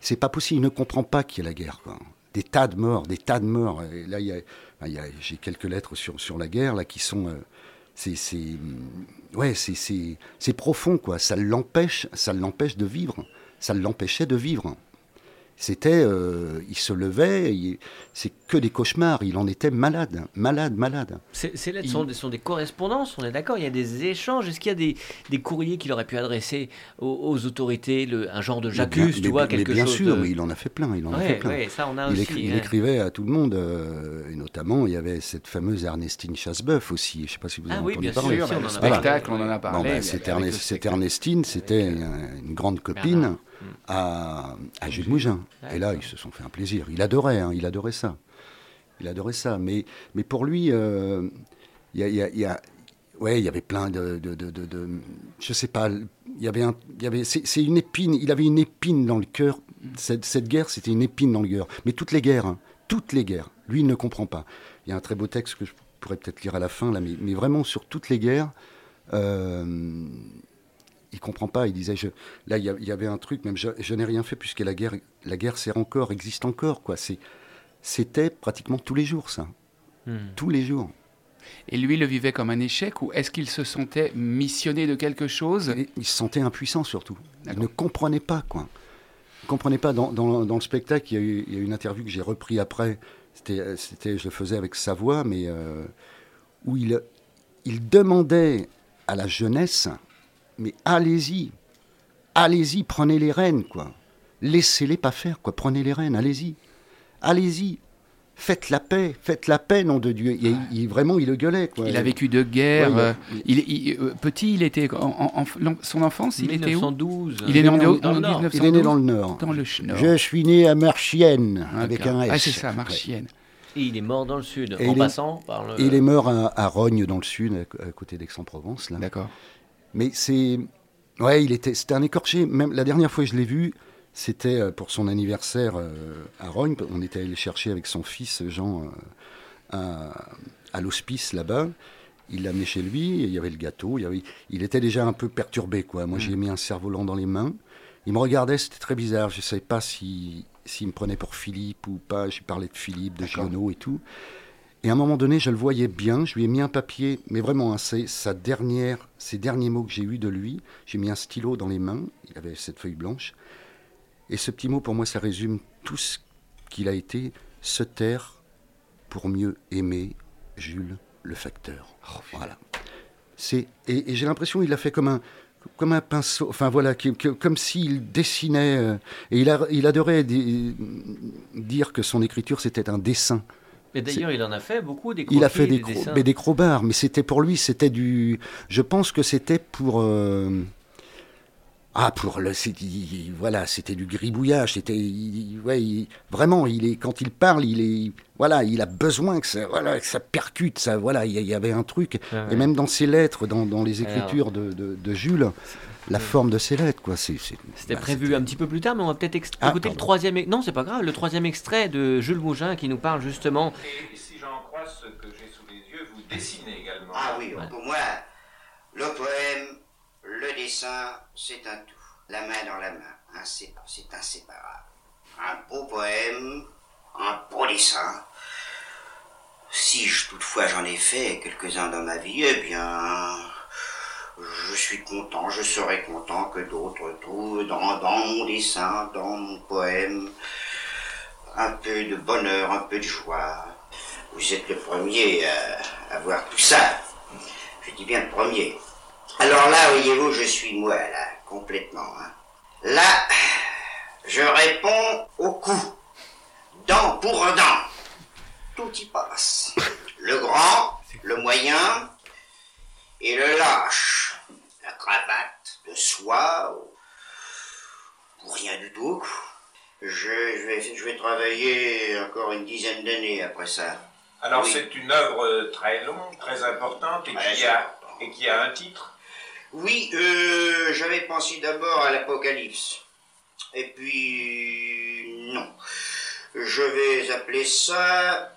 C'est pas possible. Il ne comprend pas qu'il y a la guerre. Quoi. Des tas de morts, des tas de morts. Et là, il y a, ben, il y a- j'ai quelques lettres sur sur la guerre là qui sont. euh, c'est, c'est, ouais, c'est, c'est, c'est profond quoi. Ça l'empêche, ça l'empêche de vivre. Ça l'empêchait de vivre. C'était, euh, il se levait, c'est que des cauchemars. Il en était malade, malade, malade. Ces, lettres Il- sont, des- sont des correspondances, on est d'accord Il y a des échanges. Est-ce qu'il y a des, des courriers qu'il aurait pu adresser aux, aux autorités le, Un genre de Mais j'accuse, bien- tu mais- vois, mais quelque bien chose sûr, de- mais il en a fait plein. Il en a fait plein. ouais, ça on a il, aussi. écri- il écrivait à tout le monde, euh, et notamment il y avait cette fameuse Ernestine Chassebeuf aussi. Je ne sais pas si vous Ah avez oui, entendu bien parler. sûr, on en a spectacle, parlé. on en a Bon, parlé. bah, mais le Ernest- cette spectacle. Ernestine, c'était Avec, une, grande copine. À, à Jules Mougin. Et là, ils se sont fait un plaisir. Il adorait, hein, il adorait ça. Il adorait ça. Mais, mais pour lui, euh, il y Ouais, il y avait plein de, de, de, je sais pas, il y avait un, y avait, c'est une épine, il avait une épine dans le cœur. Cette, guerre, c'était une épine dans le cœur. Mais toutes les guerres, hein, toutes les guerres, lui, il ne comprend pas. Il y a un très beau texte que je pourrais peut-être lire à la fin, là, mais, mais vraiment sur toutes les guerres, euh, il comprend pas. Il disait, je, là, il y, avait un truc, même je, je n'ai rien fait puisque la guerre, la guerre sert encore, existe encore, quoi. C'était pratiquement tous les jours, ça, Hmm. tous les jours. Et lui le vivait comme un échec ou est-ce qu'il se sentait missionné de quelque chose? Et il se sentait impuissant surtout. Il ne comprenait pas quoi. Il comprenait pas. Dans, dans- dans le spectacle, il y, a eu, il y a eu une interview que j'ai repris après. C'était, euh, c'était, je le faisais avec sa voix, mais euh, où il, il demandait à la jeunesse, mais allez-y, allez-y, prenez les rênes quoi. Laissez-les pas faire quoi. Prenez les rênes, allez-y, allez-y. Faites la paix, faites la paix, nom de Dieu. Il, il- vraiment, il le gueulait. Quoi. Il a vécu de guerre. Ouais, euh, il il- euh, petit, il était en, en- en- l'en- son enfance, il était où 1912. Il est né en, dans le Nord. 1912 Il est né dans le Nord. Dans le Nord. Je suis né à Marchienne, avec un S. Ah, c'est ça, Marchienne. Et il est mort dans le sud, Et en il est- passant par le. Il est mort à, à Rognes, dans le sud, à, à côté d'Aix-en-Provence. Là. D'accord. Mais c'est. Ouais, il était, c'était un écorché. Même la dernière fois que je l'ai vu, c'était euh, pour son anniversaire euh, à Rognes. On était allé le chercher avec son fils, Jean, euh, à, à l'hospice là-bas. Il l'a amené chez lui, et il y avait le gâteau. Il, y avait- il était déjà un peu perturbé, quoi. Moi, j'ai mis un cerf-volant dans les mains. Il me regardait, c'était très bizarre. Je ne savais pas si- s'il me prenait pour Philippe ou pas. J'ai parlé de Philippe, de. Giono et tout. Et à un moment donné, je le voyais bien. Je lui ai mis un papier, mais vraiment, hein, c'est sa dernière, ces derniers mots que j'ai eus de lui. J'ai mis un stylo dans les mains. Il avait cette feuille blanche. Et ce petit mot, pour moi, ça résume tout ce qu'il a été. Se taire pour mieux aimer Jules le facteur. voilà. C'est et, et j'ai l'impression qu'il a fait comme un comme un pinceau. Enfin voilà, que- que- comme s'il dessinait. euh, et il, a, il adorait di- dire que son écriture c'était un dessin. Et d'ailleurs, il en a fait beaucoup des Il a fait croquis, des, cro- mais des crobards, mais c'était pour lui, c'était du. Je pense que c'était pour. euh, Ah, pour le. c'est- il- Voilà, c'était du gribouillage. C'était. il- Ouais, il- vraiment, il est, quand il parle, il est. Voilà, il a besoin que ça, voilà, que ça percute. Ça, voilà, il y, avait un truc. Ah ouais. Et même dans ses lettres, dans, dans les Alors- écritures de, de- de Jules, la forme de ses lettres, quoi. C'est. c'est- C'était bah, prévu un petit peu plus tard, mais on va peut-être ex- Ah, écouter le troisième. Non, c'est pas grave. Le troisième extrait de Jules Mougin qui nous parle justement. Et si j'en crois ce que j'ai sous les yeux, vous dessinez également. Ah oui, pour moi, le poème, le dessin, c'est un tout. La main dans la main, c'est inséparable. Un beau poème, un beau dessin. Si je- toutefois j'en ai fait quelques-uns dans ma vie, eh bien, je suis content, je serai content que d'autres trouvent dans, dans mon dessin, dans mon poème, un peu de bonheur, un peu de joie. Vous êtes le premier à, à voir tout ça. Je dis bien le premier. Alors là, voyez-vous, je suis moi, là, complètement. hein. Là, je réponds au coup. Dent pour dent. Tout y passe. Le grand, le moyen et le lâche. La cravate de soie ou, ou rien du tout. Je, je vais, je vais travailler encore une dizaine d'années après ça. Alors Oui. c'est une œuvre euh, très longue, très importante et Ouais, qui, a, et qui a un titre? Oui, euh, j'avais pensé d'abord à l'Apocalypse. Et puis, non. Je vais appeler ça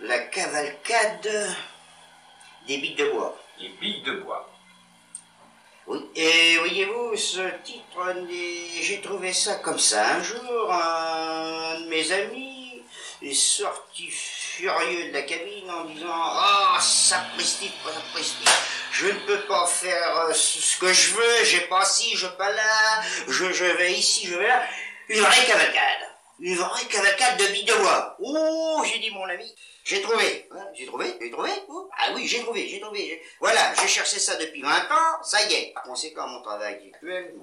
la cavalcade des bites de bois. Les billes de bois. Oui. Et voyez-vous, ce titre, j'ai trouvé ça comme ça. Un jour, un de mes amis est sorti furieux de la cabine en disant Ah, sapristi, sapristi, je ne peux pas faire euh, ce que je veux, j'ai pas ci, je pas là, je, je vais ici, je vais là. Une vraie cavalcade. Une vraie cavalcade de billes de bois. Oh, j'ai dit mon ami. J'ai trouvé. Hein, J'ai trouvé J'ai trouvé Oh, Ah oui, j'ai trouvé, j'ai trouvé. Voilà, j'ai cherché ça depuis 20 ans, ça y est. Par conséquent, mon travail actuel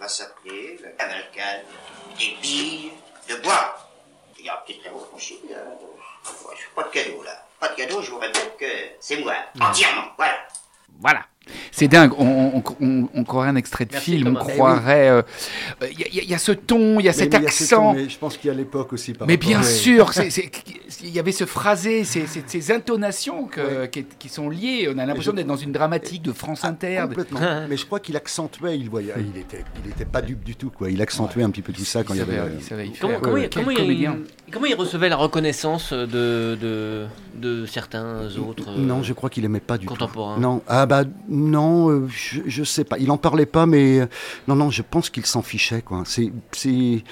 va s'appeler la cavalcade des billes de bois. Il y a peut-être un. Ouais, Pas de cadeau, là. Pas de cadeau, je vous répète que c'est moi. Entièrement, voilà. Voilà. C'est dingue, on, on, on- on croirait un extrait de Merci, film, on Thomas. Croirait... euh, Il y, a- il y a ce ton, il y a Mais- cet mais il y a ce accent. ton, mais je pense qu'il y a l'époque aussi. Par Mais bien à- sûr, il y avait ce phrasé, ces, ces- ces intonations que- qui, qui sont liées. On a l'impression je- d'être dans une dramatique de France Inter. de- Complètement. Mais je crois qu'il accentuait, il voyait, il était, il était pas dupe du tout, quoi. Il accentuait un petit peu tout ça quand il y avait. savait- euh, il savait y Comment, faire. comment, il, quel comment il- comédien. comment il recevait la reconnaissance de, de, de certains autres Non, je crois qu'il aimait pas du contemporains? Tout. Non, ah bah non, euh, je, je sais pas. Il en parlait pas, mais euh, non, non, je pense qu'il s'en fichait, quoi. C'est, c'est,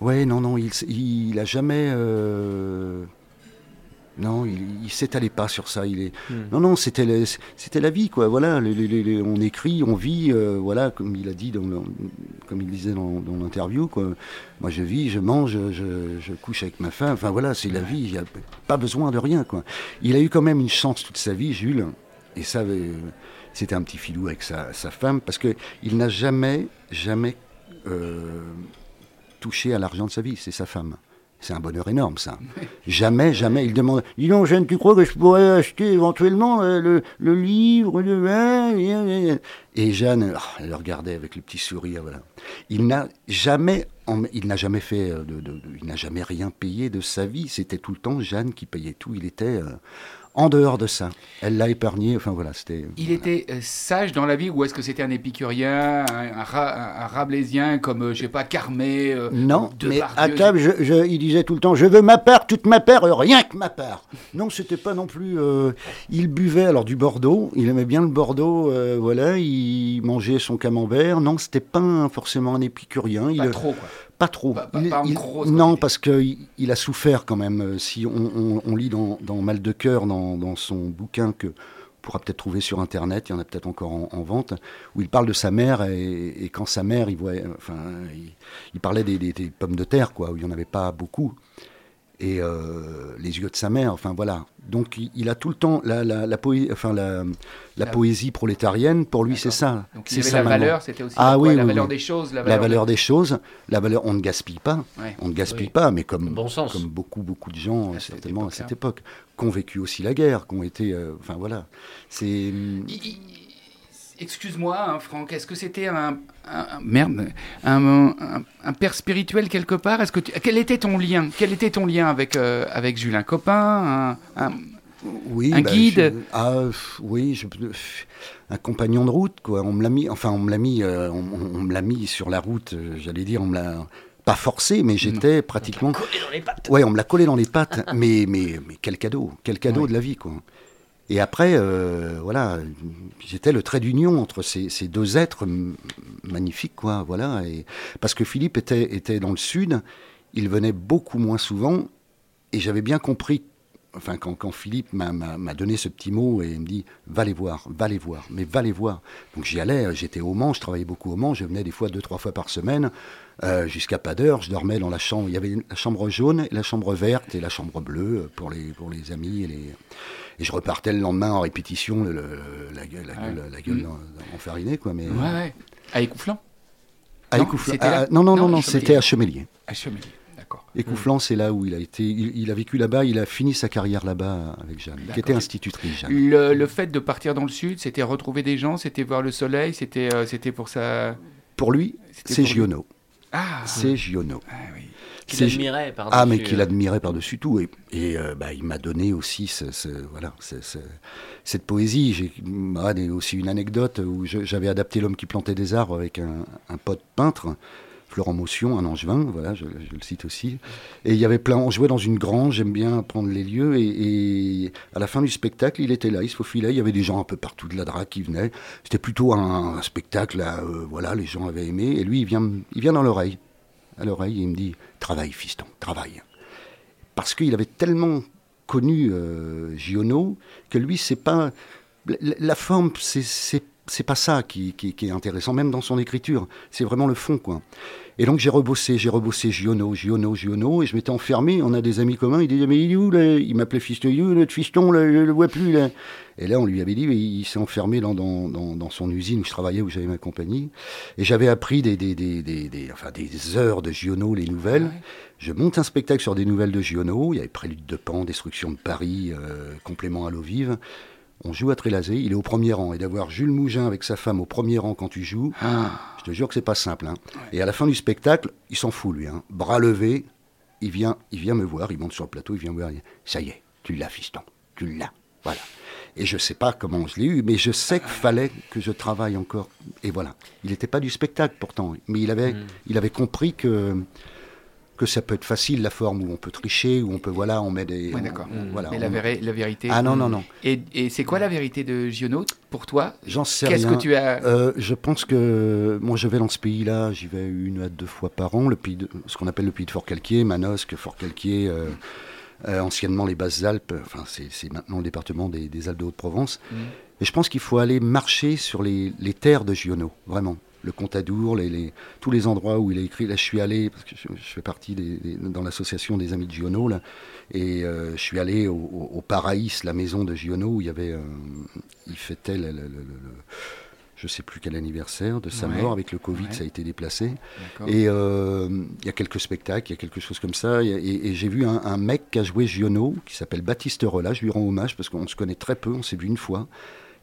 ouais, non, non, il, s- il a jamais. euh, Non, il, il s'étalait pas sur ça. Il est... Hmm. Non, non, c'était la, c'était la vie, quoi. Voilà, les- les- les- les- on écrit, on vit, euh, voilà, comme il a dit, dans comme il disait dans, dans l'interview, quoi. Moi, je vis, je mange, je, je couche avec ma femme. Enfin, voilà, c'est la vie. Il n'y a pas besoin de rien, quoi. Il a eu quand même une chance toute sa vie, Jules. Et ça, euh, c'était un petit filou avec sa, sa femme, parce que il n'a jamais, jamais euh, touché à l'argent de sa vie. C'est sa femme. C'est un bonheur énorme, ça. Jamais, jamais. Il demande Dis donc, Jeanne, tu crois que je pourrais acheter éventuellement euh, le, le livre de... Et Jeanne, oh, elle le regardait avec le petit sourire. Voilà. Il n'a jamais, il n'a jamais fait, euh, de, de- de- il n'a jamais rien payé de sa vie. C'était tout le temps Jeanne qui payait tout. Il était euh, en dehors de ça. Elle l'a épargné. Enfin voilà, c'était. Il voilà. était euh, sage dans la vie ou est-ce que c'était un épicurien, un, un ra- un- un rabelaisien comme, euh, je sais pas, Carmé euh, Non, mais à table, je- je- il disait tout le temps, je veux ma part, toute ma part, rien que ma part. Non, c'était pas non plus. euh, il buvait alors du Bordeaux, il aimait bien le Bordeaux, euh, voilà, il mangeait son camembert. Non, c'était pas un- forcément un épicurien. Pas il, trop, quoi. Pas trop. Pas- pas- Il- pas en il- grosse non, parce qu'il il a souffert quand même. Euh, Si on, on- on lit dans, dans Mal de cœur, dans, dans son bouquin que on pourra peut-être trouver sur Internet, il y en a peut-être encore en, en vente, où il parle de sa mère et, et quand sa mère, il, voyait, enfin, il, il parlait des, des- des pommes de terre, quoi, où il n'y en avait pas beaucoup. Et euh, les yeux de sa mère, enfin voilà. Donc il, il a tout le temps la, la, la, poé- enfin, la, la La- poésie prolétarienne, pour lui c'est ça. Donc il C'est ça la valeur, c'était aussi Ah quoi, oui, la valeur oui. des choses, la La valeur, valeur de- des choses, la valeur, on ne gaspille pas. Ouais. On ne gaspille Oui. pas, mais comme, Bon sens. comme beaucoup, beaucoup de gens, À cette certainement à cette époque, qui ont vécu aussi la guerre, qui ont été. euh, enfin voilà. C'est. I- Excuse-moi, hein, Franck, est-ce que c'était un, un- un- merde, un, un- un père spirituel quelque part? Est-ce que tu- quel était ton lien Quel était ton lien avec euh, avec Jules Un copain un- un- Oui, Un bah, guide? je- ah, oui, je- un compagnon de route, quoi. On me l'a mis, enfin, on me l'a mis, euh, on, on- on me l'a mis sur la route, euh, j'allais dire, on me l'a pas forcé, mais j'étais pratiquement. Collé dans les pattes. Ouais, on me l'a collé dans les pattes, mais, mais, mais quel cadeau, quel cadeau Ouais. de la vie, quoi. Et après, euh, voilà, j'étais le trait d'union entre ces, deux êtres magnifiques, quoi, voilà. Et, parce que Philippe était, dans le sud, il venait beaucoup moins souvent, et j'avais bien compris, enfin, quand, Philippe m'a- donné ce petit mot et me dit, va les voir, va les voir, mais va les voir. Donc j'y allais, j'étais au Mans, je travaillais beaucoup au Mans, je venais des fois deux, trois fois par semaine, euh, jusqu'à pas d'heure, je dormais dans la chambre, il y avait la chambre jaune, la chambre verte et la chambre bleue euh, pour les, pour les amis et les... Et je repartais le lendemain en répétition, le- le- la gueule, la gueule, ouais. la gueule Mm. en- enfarinée, quoi. Mais, Ouais, ouais. À Écouflant À Non, Écouflant- non, non, Non, non, non, à Chemélier. c'était à Chemélier. À Chemélier, d'accord. Écouflant, c'est là où il a été. Il, il a vécu là-bas, il a fini sa carrière là-bas avec Jeanne, qui était institutrice, Jeanne. Le, le fait de partir dans le sud, c'était retrouver des gens, c'était voir le soleil, c'était euh, c'était pour ça. Pour lui, c'est. Giono. Ah, C'est Giono. ah oui. Qu'il admirait par-dessus. Ah, mais qu'il euh, admirait par-dessus tout. Et, et, euh, bah, il m'a donné aussi ce, ce- voilà, ce- ce- cette poésie. J'ai ah, aussi une anecdote où j'avais adapté L'homme qui plantait des arbres avec un, un pote peintre, Florent Motion, un angevin, voilà, je, je le cite aussi. Et il y avait plein, on jouait dans une grange, j'aime bien prendre les lieux. Et, et à la fin du spectacle, il était là, il se faufilait. Il y avait des gens un peu partout de la drague qui venaient. C'était plutôt un, un spectacle, euh, voilà, les gens avaient aimé. Et lui, il vient, il vient dans l'oreille à l'oreille il me dit Travaille, fiston, travaille. Parce qu'il avait tellement connu euh, Giono que lui, c'est pas. La, la forme, c'est- c'est pas ça qui, qui- qui est intéressant, même dans son écriture. C'est vraiment le fond, quoi. Et donc j'ai rebossé, j'ai rebossé Giono, Giono, Giono, et je m'étais enfermé. On a des amis communs, ils disaient Mais il est où là? Il m'appelait fiston, il est où notre fiston là, Je le vois plus là. Et là, on lui avait dit mais Il s'est enfermé dans, dans, dans, dans son usine où je travaillais, où j'avais ma compagnie. Et j'avais appris des, des, des, des, des- enfin, des heures de Giono, les nouvelles. Ouais. Je monte un spectacle sur des nouvelles de Giono. Il y avait Prélude de Pan, Destruction de Paris, euh, Complément à l'eau vive. On joue à Trélazé, il est au premier rang. Et d'avoir Jules Mougin avec sa femme au premier rang quand tu joues, Ah, je te jure que c'est pas simple. hein. Et à la fin du spectacle, il s'en fout, lui. hein. Bras levé, il vient, il vient me voir, il monte sur le plateau, il vient me voir. il dit, Ça y est, tu l'as, fiston, tu l'as. Voilà. Et je sais pas comment je l'ai eu, mais je sais qu'il fallait que je travaille encore. Et voilà. Il n'était pas du spectacle pourtant, mais il avait, il avait compris que que ça peut être facile la forme où on peut tricher, où on peut voilà, on met des. on- d'accord. voilà, Mais la, véri- la vérité. Ah non non non. Et, et c'est quoi la vérité de Giono pour toi? J'en sais Qu'est-ce que tu as? Euh, je pense que moi je vais dans ce pays-là, j'y vais une à deux fois par an, le pays de, ce qu'on appelle le pays de Fort-Calquier, Manosque, Fort-Calquier, euh, euh, anciennement les Basses-Alpes, enfin c'est maintenant le département des, des Alpes de Haute-Provence. Mhm. Et je pense qu'il faut aller marcher sur les, les terres de Giono, vraiment. Le Contadour, les, les- tous les endroits où il a écrit. Là, je suis allé, parce que je, je fais partie des, des- dans l'association des Amis de Giono, là, et euh, je suis allé au, au, au Paraïs, la maison de Giono, où il y avait, euh, il fêtait le, je sais plus quel anniversaire de sa Ouais, mort. Avec le Covid, ouais. ça a été déplacé. Et euh, il y a quelques spectacles, il y a quelque chose comme ça. Et, et- et j'ai vu un, un mec qui a joué Giono, qui s'appelle Baptiste Rolla. Je lui rends hommage parce qu'on se connaît très peu, on s'est vu une fois.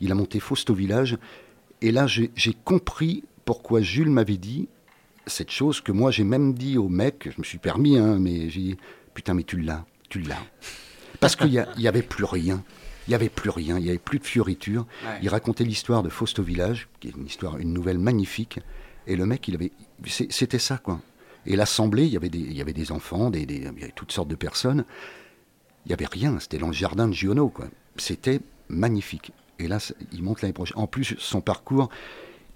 Il a monté Faust au village. Et là, j'ai compris pourquoi Jules m'avait dit cette chose que moi j'ai même dit au mec. Je me suis permis, hein, mais j'ai dit Putain, mais tu l'as, tu l'as. Parce qu'il n'y avait plus rien. Il n'y avait plus rien, il n'y avait plus de fioritures. Ouais. Il racontait l'histoire de Faust au village, qui est une histoire, une nouvelle magnifique. Et le mec, il avait, c'était ça, quoi. Et l'assemblée, il y avait des, il y avait des enfants, des, des- il y avait toutes sortes de personnes. Il n'y avait rien, c'était dans le jardin de Giono, quoi. C'était magnifique. Et là, il monte l'année prochaine. En plus, son parcours,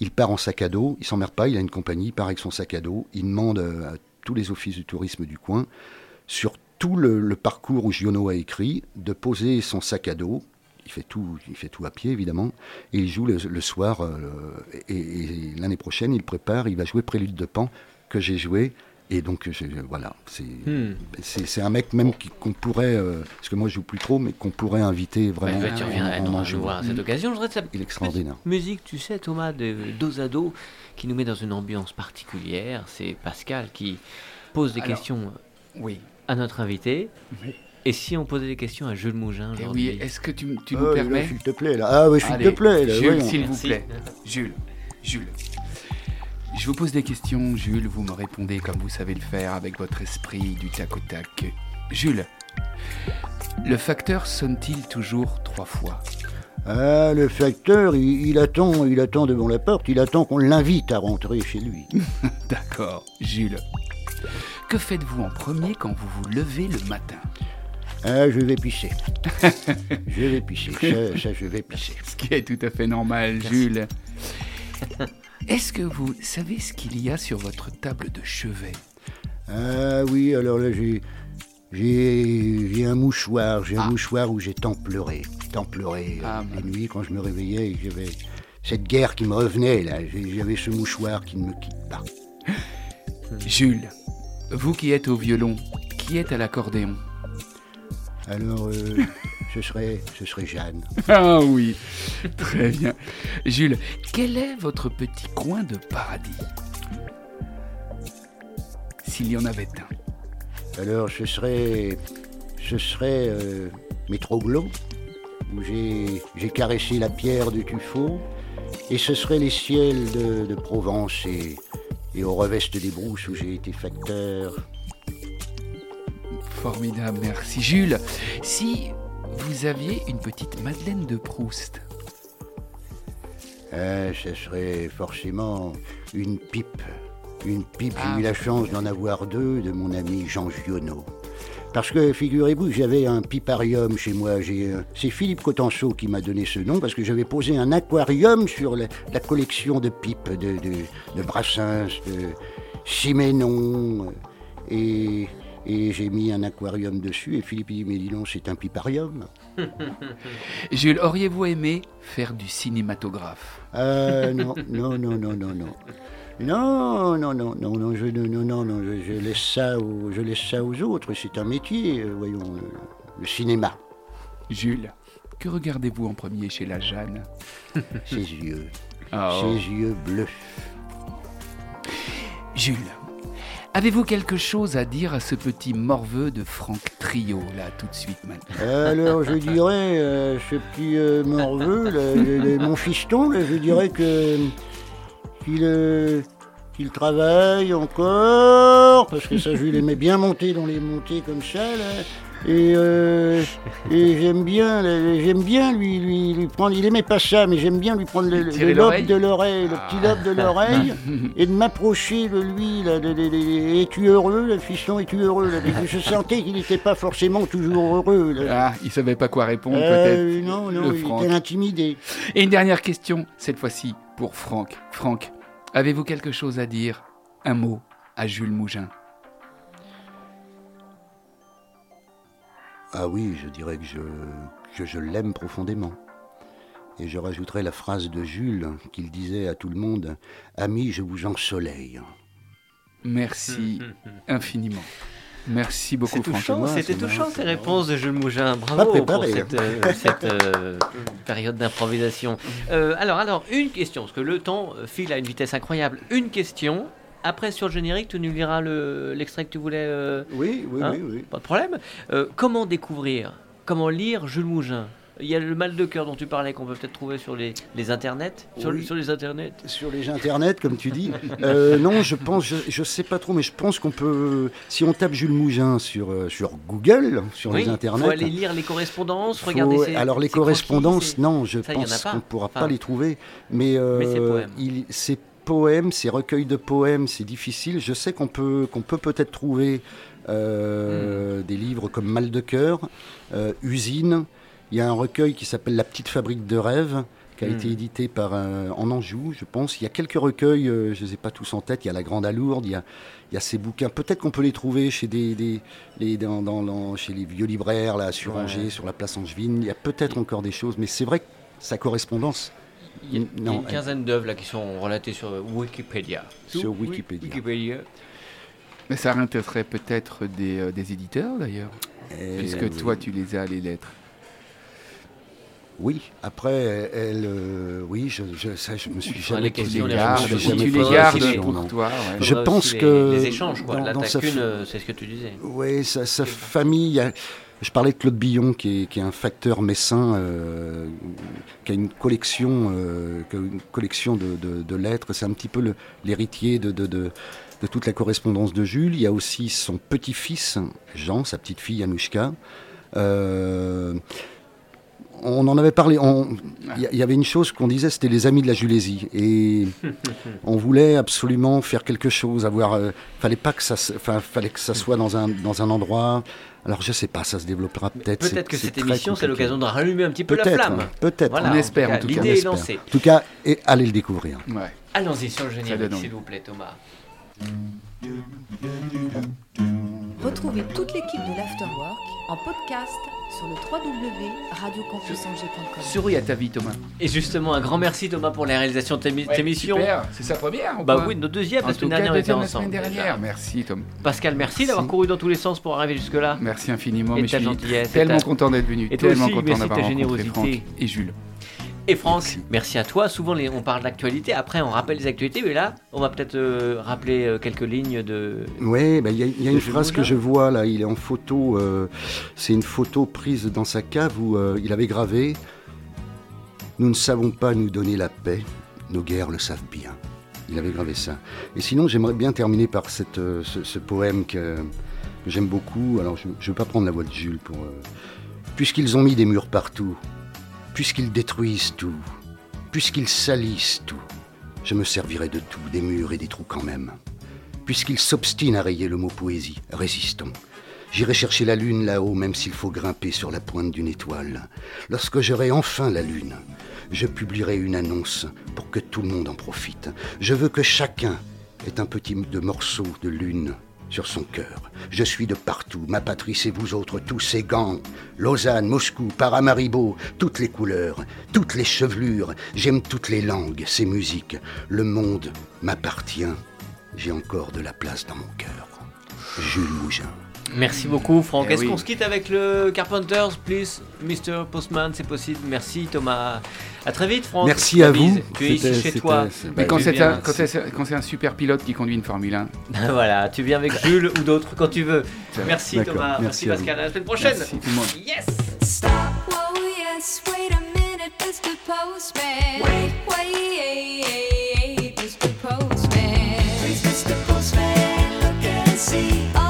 il part en sac à dos, il s'emmerde pas, il a une compagnie, il part avec son sac à dos, il demande euh, à tous les offices du tourisme du coin, sur tout le, parcours où Giono a écrit, de poser son sac à dos. Il fait tout, il fait tout à pied évidemment, et il joue le, le soir. euh, et et l'année prochaine, il prépare, il va jouer Prélude de Pan que j'ai joué. Et donc je- voilà, c'est Hmm. un mec même qu'on pourrait, euh, parce que moi je joue plus trop, mais qu'on pourrait inviter Ouais, vraiment. bah, tu en- en voir à cette occasion. Je voudrais Il est extraordinaire. Musique, tu sais, Thomas, de dos à dos, qui nous met dans une ambiance particulière. C'est Pascal qui pose des Alors, questions Oui. à notre invité. Oui. Et si on posait des questions à Jules Mougin oui, aujourd'hui est-ce que tu, tu Ah, nous permets S'il te plaît, là. Ah oui, s'il te plaît, là, Jules, s'il vous plaît. Jules, Jules. Je vous pose des questions, Jules, vous me répondez comme vous savez le faire avec votre esprit du tac au tac. Jules, le facteur sonne-t-il toujours trois fois? Ah, le facteur, il, il attend, il attend devant la porte, il attend qu'on l'invite à rentrer chez lui. D'accord, Jules. Que faites-vous en premier quand vous vous levez le matin? Ah, je vais pisser. je vais pisser. Ça, ça, je vais pisser. Ce qui est tout à fait normal, Jules. Est-ce que vous savez ce qu'il y a sur votre table de chevet? Ah oui, alors là, j'ai. J'ai un mouchoir, j'ai un Ah. mouchoir où j'ai tant pleuré, tant pleuré euh, Ah, les bah. nuits quand je me réveillais et j'avais cette guerre qui me revenait là, j'avais ce mouchoir qui ne me quitte pas. Jules, vous qui êtes au violon, qui êtes à l'accordéon? Alors, euh, ce serait, ce serait Jeanne. Ah oui, très bien. Jules, quel est votre petit coin de paradis? S'il y en avait un. Alors, ce serait, ce serait euh, où j'ai caressé la pierre de Tuffeau, et ce serait les ciels de, de Provence et, et au reveste des brousses où j'ai été facteur. Formidable, merci. Jules, si vous aviez une petite Madeleine de Proust, Euh, ce serait forcément une pipe. Une pipe, j'ai Ah, eu la chance d'en avoir deux de mon ami Jean Giono. Parce que figurez-vous que j'avais un piparium chez moi. J'ai, euh, C'est Philippe Cotenceau qui m'a donné ce nom parce que j'avais posé un aquarium sur la, la collection de pipes de, de, de Brassens, de Siménon. euh, Et, et j'ai mis un aquarium dessus et Philippe il dit Mais dis donc, c'est un piparium. Jules, auriez-vous aimé faire du cinématographe? Euh, non, non, non, non, non, non. Non, non, non, non, non, je, non, non, non, non, je, je laisse ça aux, je laisse ça aux autres. C'est un métier, euh, voyons, le cinéma, Jules, que regardez-vous en premier chez la Jeanne? Ses yeux, Oh. ses yeux bleus. Jules, avez-vous quelque chose à dire à ce petit morveux de Franck Trio, là, tout de suite maintenant Alors, je dirais, euh, ce petit euh, morveux, mon fiston, je dirais que qu'il euh, qu'il travaille encore, parce que ça, je l'aimais bien monter dans les montées comme ça, là. Et, euh, et j'aime bien, j'aime bien lui, lui, lui prendre. Il aimait pas ça, mais j'aime bien lui prendre le, le- lobe de l'oreille, le Ah. petit lobe de l'oreille, et de m'approcher de lui. Là, de- de- de- es-tu heureux, le fiston Es-tu heureux là Parce que Je sentais qu'il n'était pas forcément toujours heureux. Là. Ah, il savait pas quoi répondre, Euh, peut-être. non, non, le il Franck. était intimidé. Et une dernière question, cette fois-ci, pour Franck. Franck, avez-vous quelque chose à dire Un mot à Jules Mougin? Ah oui, je dirais que je, que je l'aime profondément. Et je rajouterai la phrase de Jules qu'il disait à tout le monde Ami, je vous ensoleille. Merci infiniment. Merci beaucoup, Franck. c'était touchant ces réponses de Jules Mougin. Bravo pour cette, euh, cette, euh, période d'improvisation. Euh, alors, alors, une question, parce que le temps file à une vitesse incroyable. Une question. Après, sur le générique, tu nous liras le- l'extrait que tu voulais. euh, Oui, oui, Hein oui, oui. Pas de problème. Euh, comment découvrir Comment lire Jules Mougin? Il y a le mal de cœur dont tu parlais qu'on peut peut-être trouver sur les, les internets. Sur, Oui. sur les internets. Sur les internets, comme tu dis. Euh, non, je pense, je, je sais pas trop, mais je pense qu'on peut, si on tape Jules Mougin sur, sur Google, sur oui, les internets. faut aller lire les correspondances, faut- regarder ses- alors les correspondances, non, je Ça, pense qu'on ne pourra Enfin, pas les trouver. Mais, euh, Mais ces poèmes. il- poèmes, ces recueils de poèmes, c'est difficile. Je sais qu'on peut qu'on peut peut-être trouver euh, Hmm. des livres comme Mal de cœur, euh, Usine. Il y a un recueil qui s'appelle La petite fabrique de rêves qui a Hmm. été édité par euh, en Anjou, je pense. Il y a quelques recueils, je ne les ai pas tous en tête. Il y a La Grande Alourde, il y a, il y a ces bouquins. Peut-être qu'on peut les trouver chez des, des- les, dans, dans- dans- chez les vieux libraires là, sur Ouais. Angers, sur la place Angevine. Il y a peut-être encore des choses, mais c'est vrai que sa correspondance. Il y a, y une quinzaine d'œuvres là qui sont relatées sur Wikipédia. Sur Wikipédia. Wikipédia. Mais ça intéresserait peut-être des, euh, des éditeurs d'ailleurs, Et puisque oui. toi tu les as les lettres. Oui, après, elle, euh, oui, je, je, ça, je me suis jamais les questions, la les gardes, je me tu suis les jamais posé gardes la pour toi. ouais. Je pense les- que Les, échanges, quoi. dans- euh, c'est ce que tu disais. Oui, sa, sa famille. a- je parlais de Claude Billon, qui est, un facteur messin, euh, qui a une collection, euh, une collection de, lettres. C'est un petit peu l'héritier de, toute la correspondance de Jules. Il y a aussi son petit-fils, Jean, sa petite-fille, Anouchka. Euh, on en avait parlé. Il y, avait une chose qu'on disait, c'était les amis de la Julésie. Et on voulait absolument faire quelque chose, avoir. euh, fallait pas que ça, soit dans un endroit. Alors je sais pas, ça se développera peut-être. Peut-être que cette émission, c'est l'occasion de rallumer un petit peu la Peut-être, flamme. peut-être. Voilà, On espère, en tout cas. On L'idée est lancée. En tout cas, et allez le découvrir. Ouais. Allons-y sur le générique, s'il vous plaît, Thomas. Retrouvez toute l'équipe de l'Afterwork en podcast sur le www.radiocampusangers.com. Souris à ta vie, Thomas. Et justement, un grand merci, Thomas, pour la réalisation de cette émission. Super, c'est sa première. ou Bah oui, notre deuxième, En la tout semaine cas, dernière, on était ensemble. dernière. Merci, Tom. Pascal, merci d'avoir couru dans tous les sens pour arriver jusque-là. Merci infiniment. Et ta gentillesse, et tellement ta- content d'être venu. Et tellement aussi, content d'avoir rencontré. Franck et Jules. Et Franck, merci. Merci. à toi. Souvent, les- on parle d'actualité. Après, on rappelle les actualités. Mais là, on va peut-être euh, rappeler euh, quelques lignes de. Oui, il y a, il y a une phrase que je vois là, il est en photo, euh, c'est une photo prise dans sa cave où il avait gravé Nous ne savons pas nous donner la paix, nos guerres le savent bien. Il avait gravé ça. Et sinon, j'aimerais bien terminer par cette, ce, ce poème que, que j'aime beaucoup. Alors, je ne veux pas prendre la voix de Jules pour. Puisqu'ils ont mis des murs partout, puisqu'ils détruisent tout, puisqu'ils salissent tout, je me servirai de tout, des murs et des trous quand même. Puisqu'ils s'obstinent à rayer le mot poésie, résistons. J'irai chercher la lune là-haut, même s'il faut grimper sur la pointe d'une étoile. Lorsque j'aurai enfin la lune, je publierai une annonce pour que tout le monde en profite. Je veux que chacun ait un petit morceau de lune sur son cœur. Je suis de partout, ma patrie c'est vous autres, tous ces gants. Lausanne, Moscou, Paramaribo, toutes les couleurs, toutes les chevelures. J'aime toutes les langues, ces musiques. Le monde m'appartient. J'ai encore de la place dans mon cœur. Jules Mougin. Merci beaucoup, Franck. Eh Est-ce qu'on se quitte avec le Carpenters, please, Mr. Postman, c'est possible. Merci, Thomas. À très vite, Franck. Merci à vous. Tu es chez toi. Mais quand c'est un, super pilote qui conduit une Formule 1. voilà, tu viens avec Jules ou d'autres quand tu veux. Merci, Thomas. Merci, Pascal. À, la semaine prochaine. Merci, tout le monde. Yes. Stop. Oh, yes. Wait a minute, Mr. Postman. Wait, wait, Mr. Postman. Please, Mr. Postman, look and see.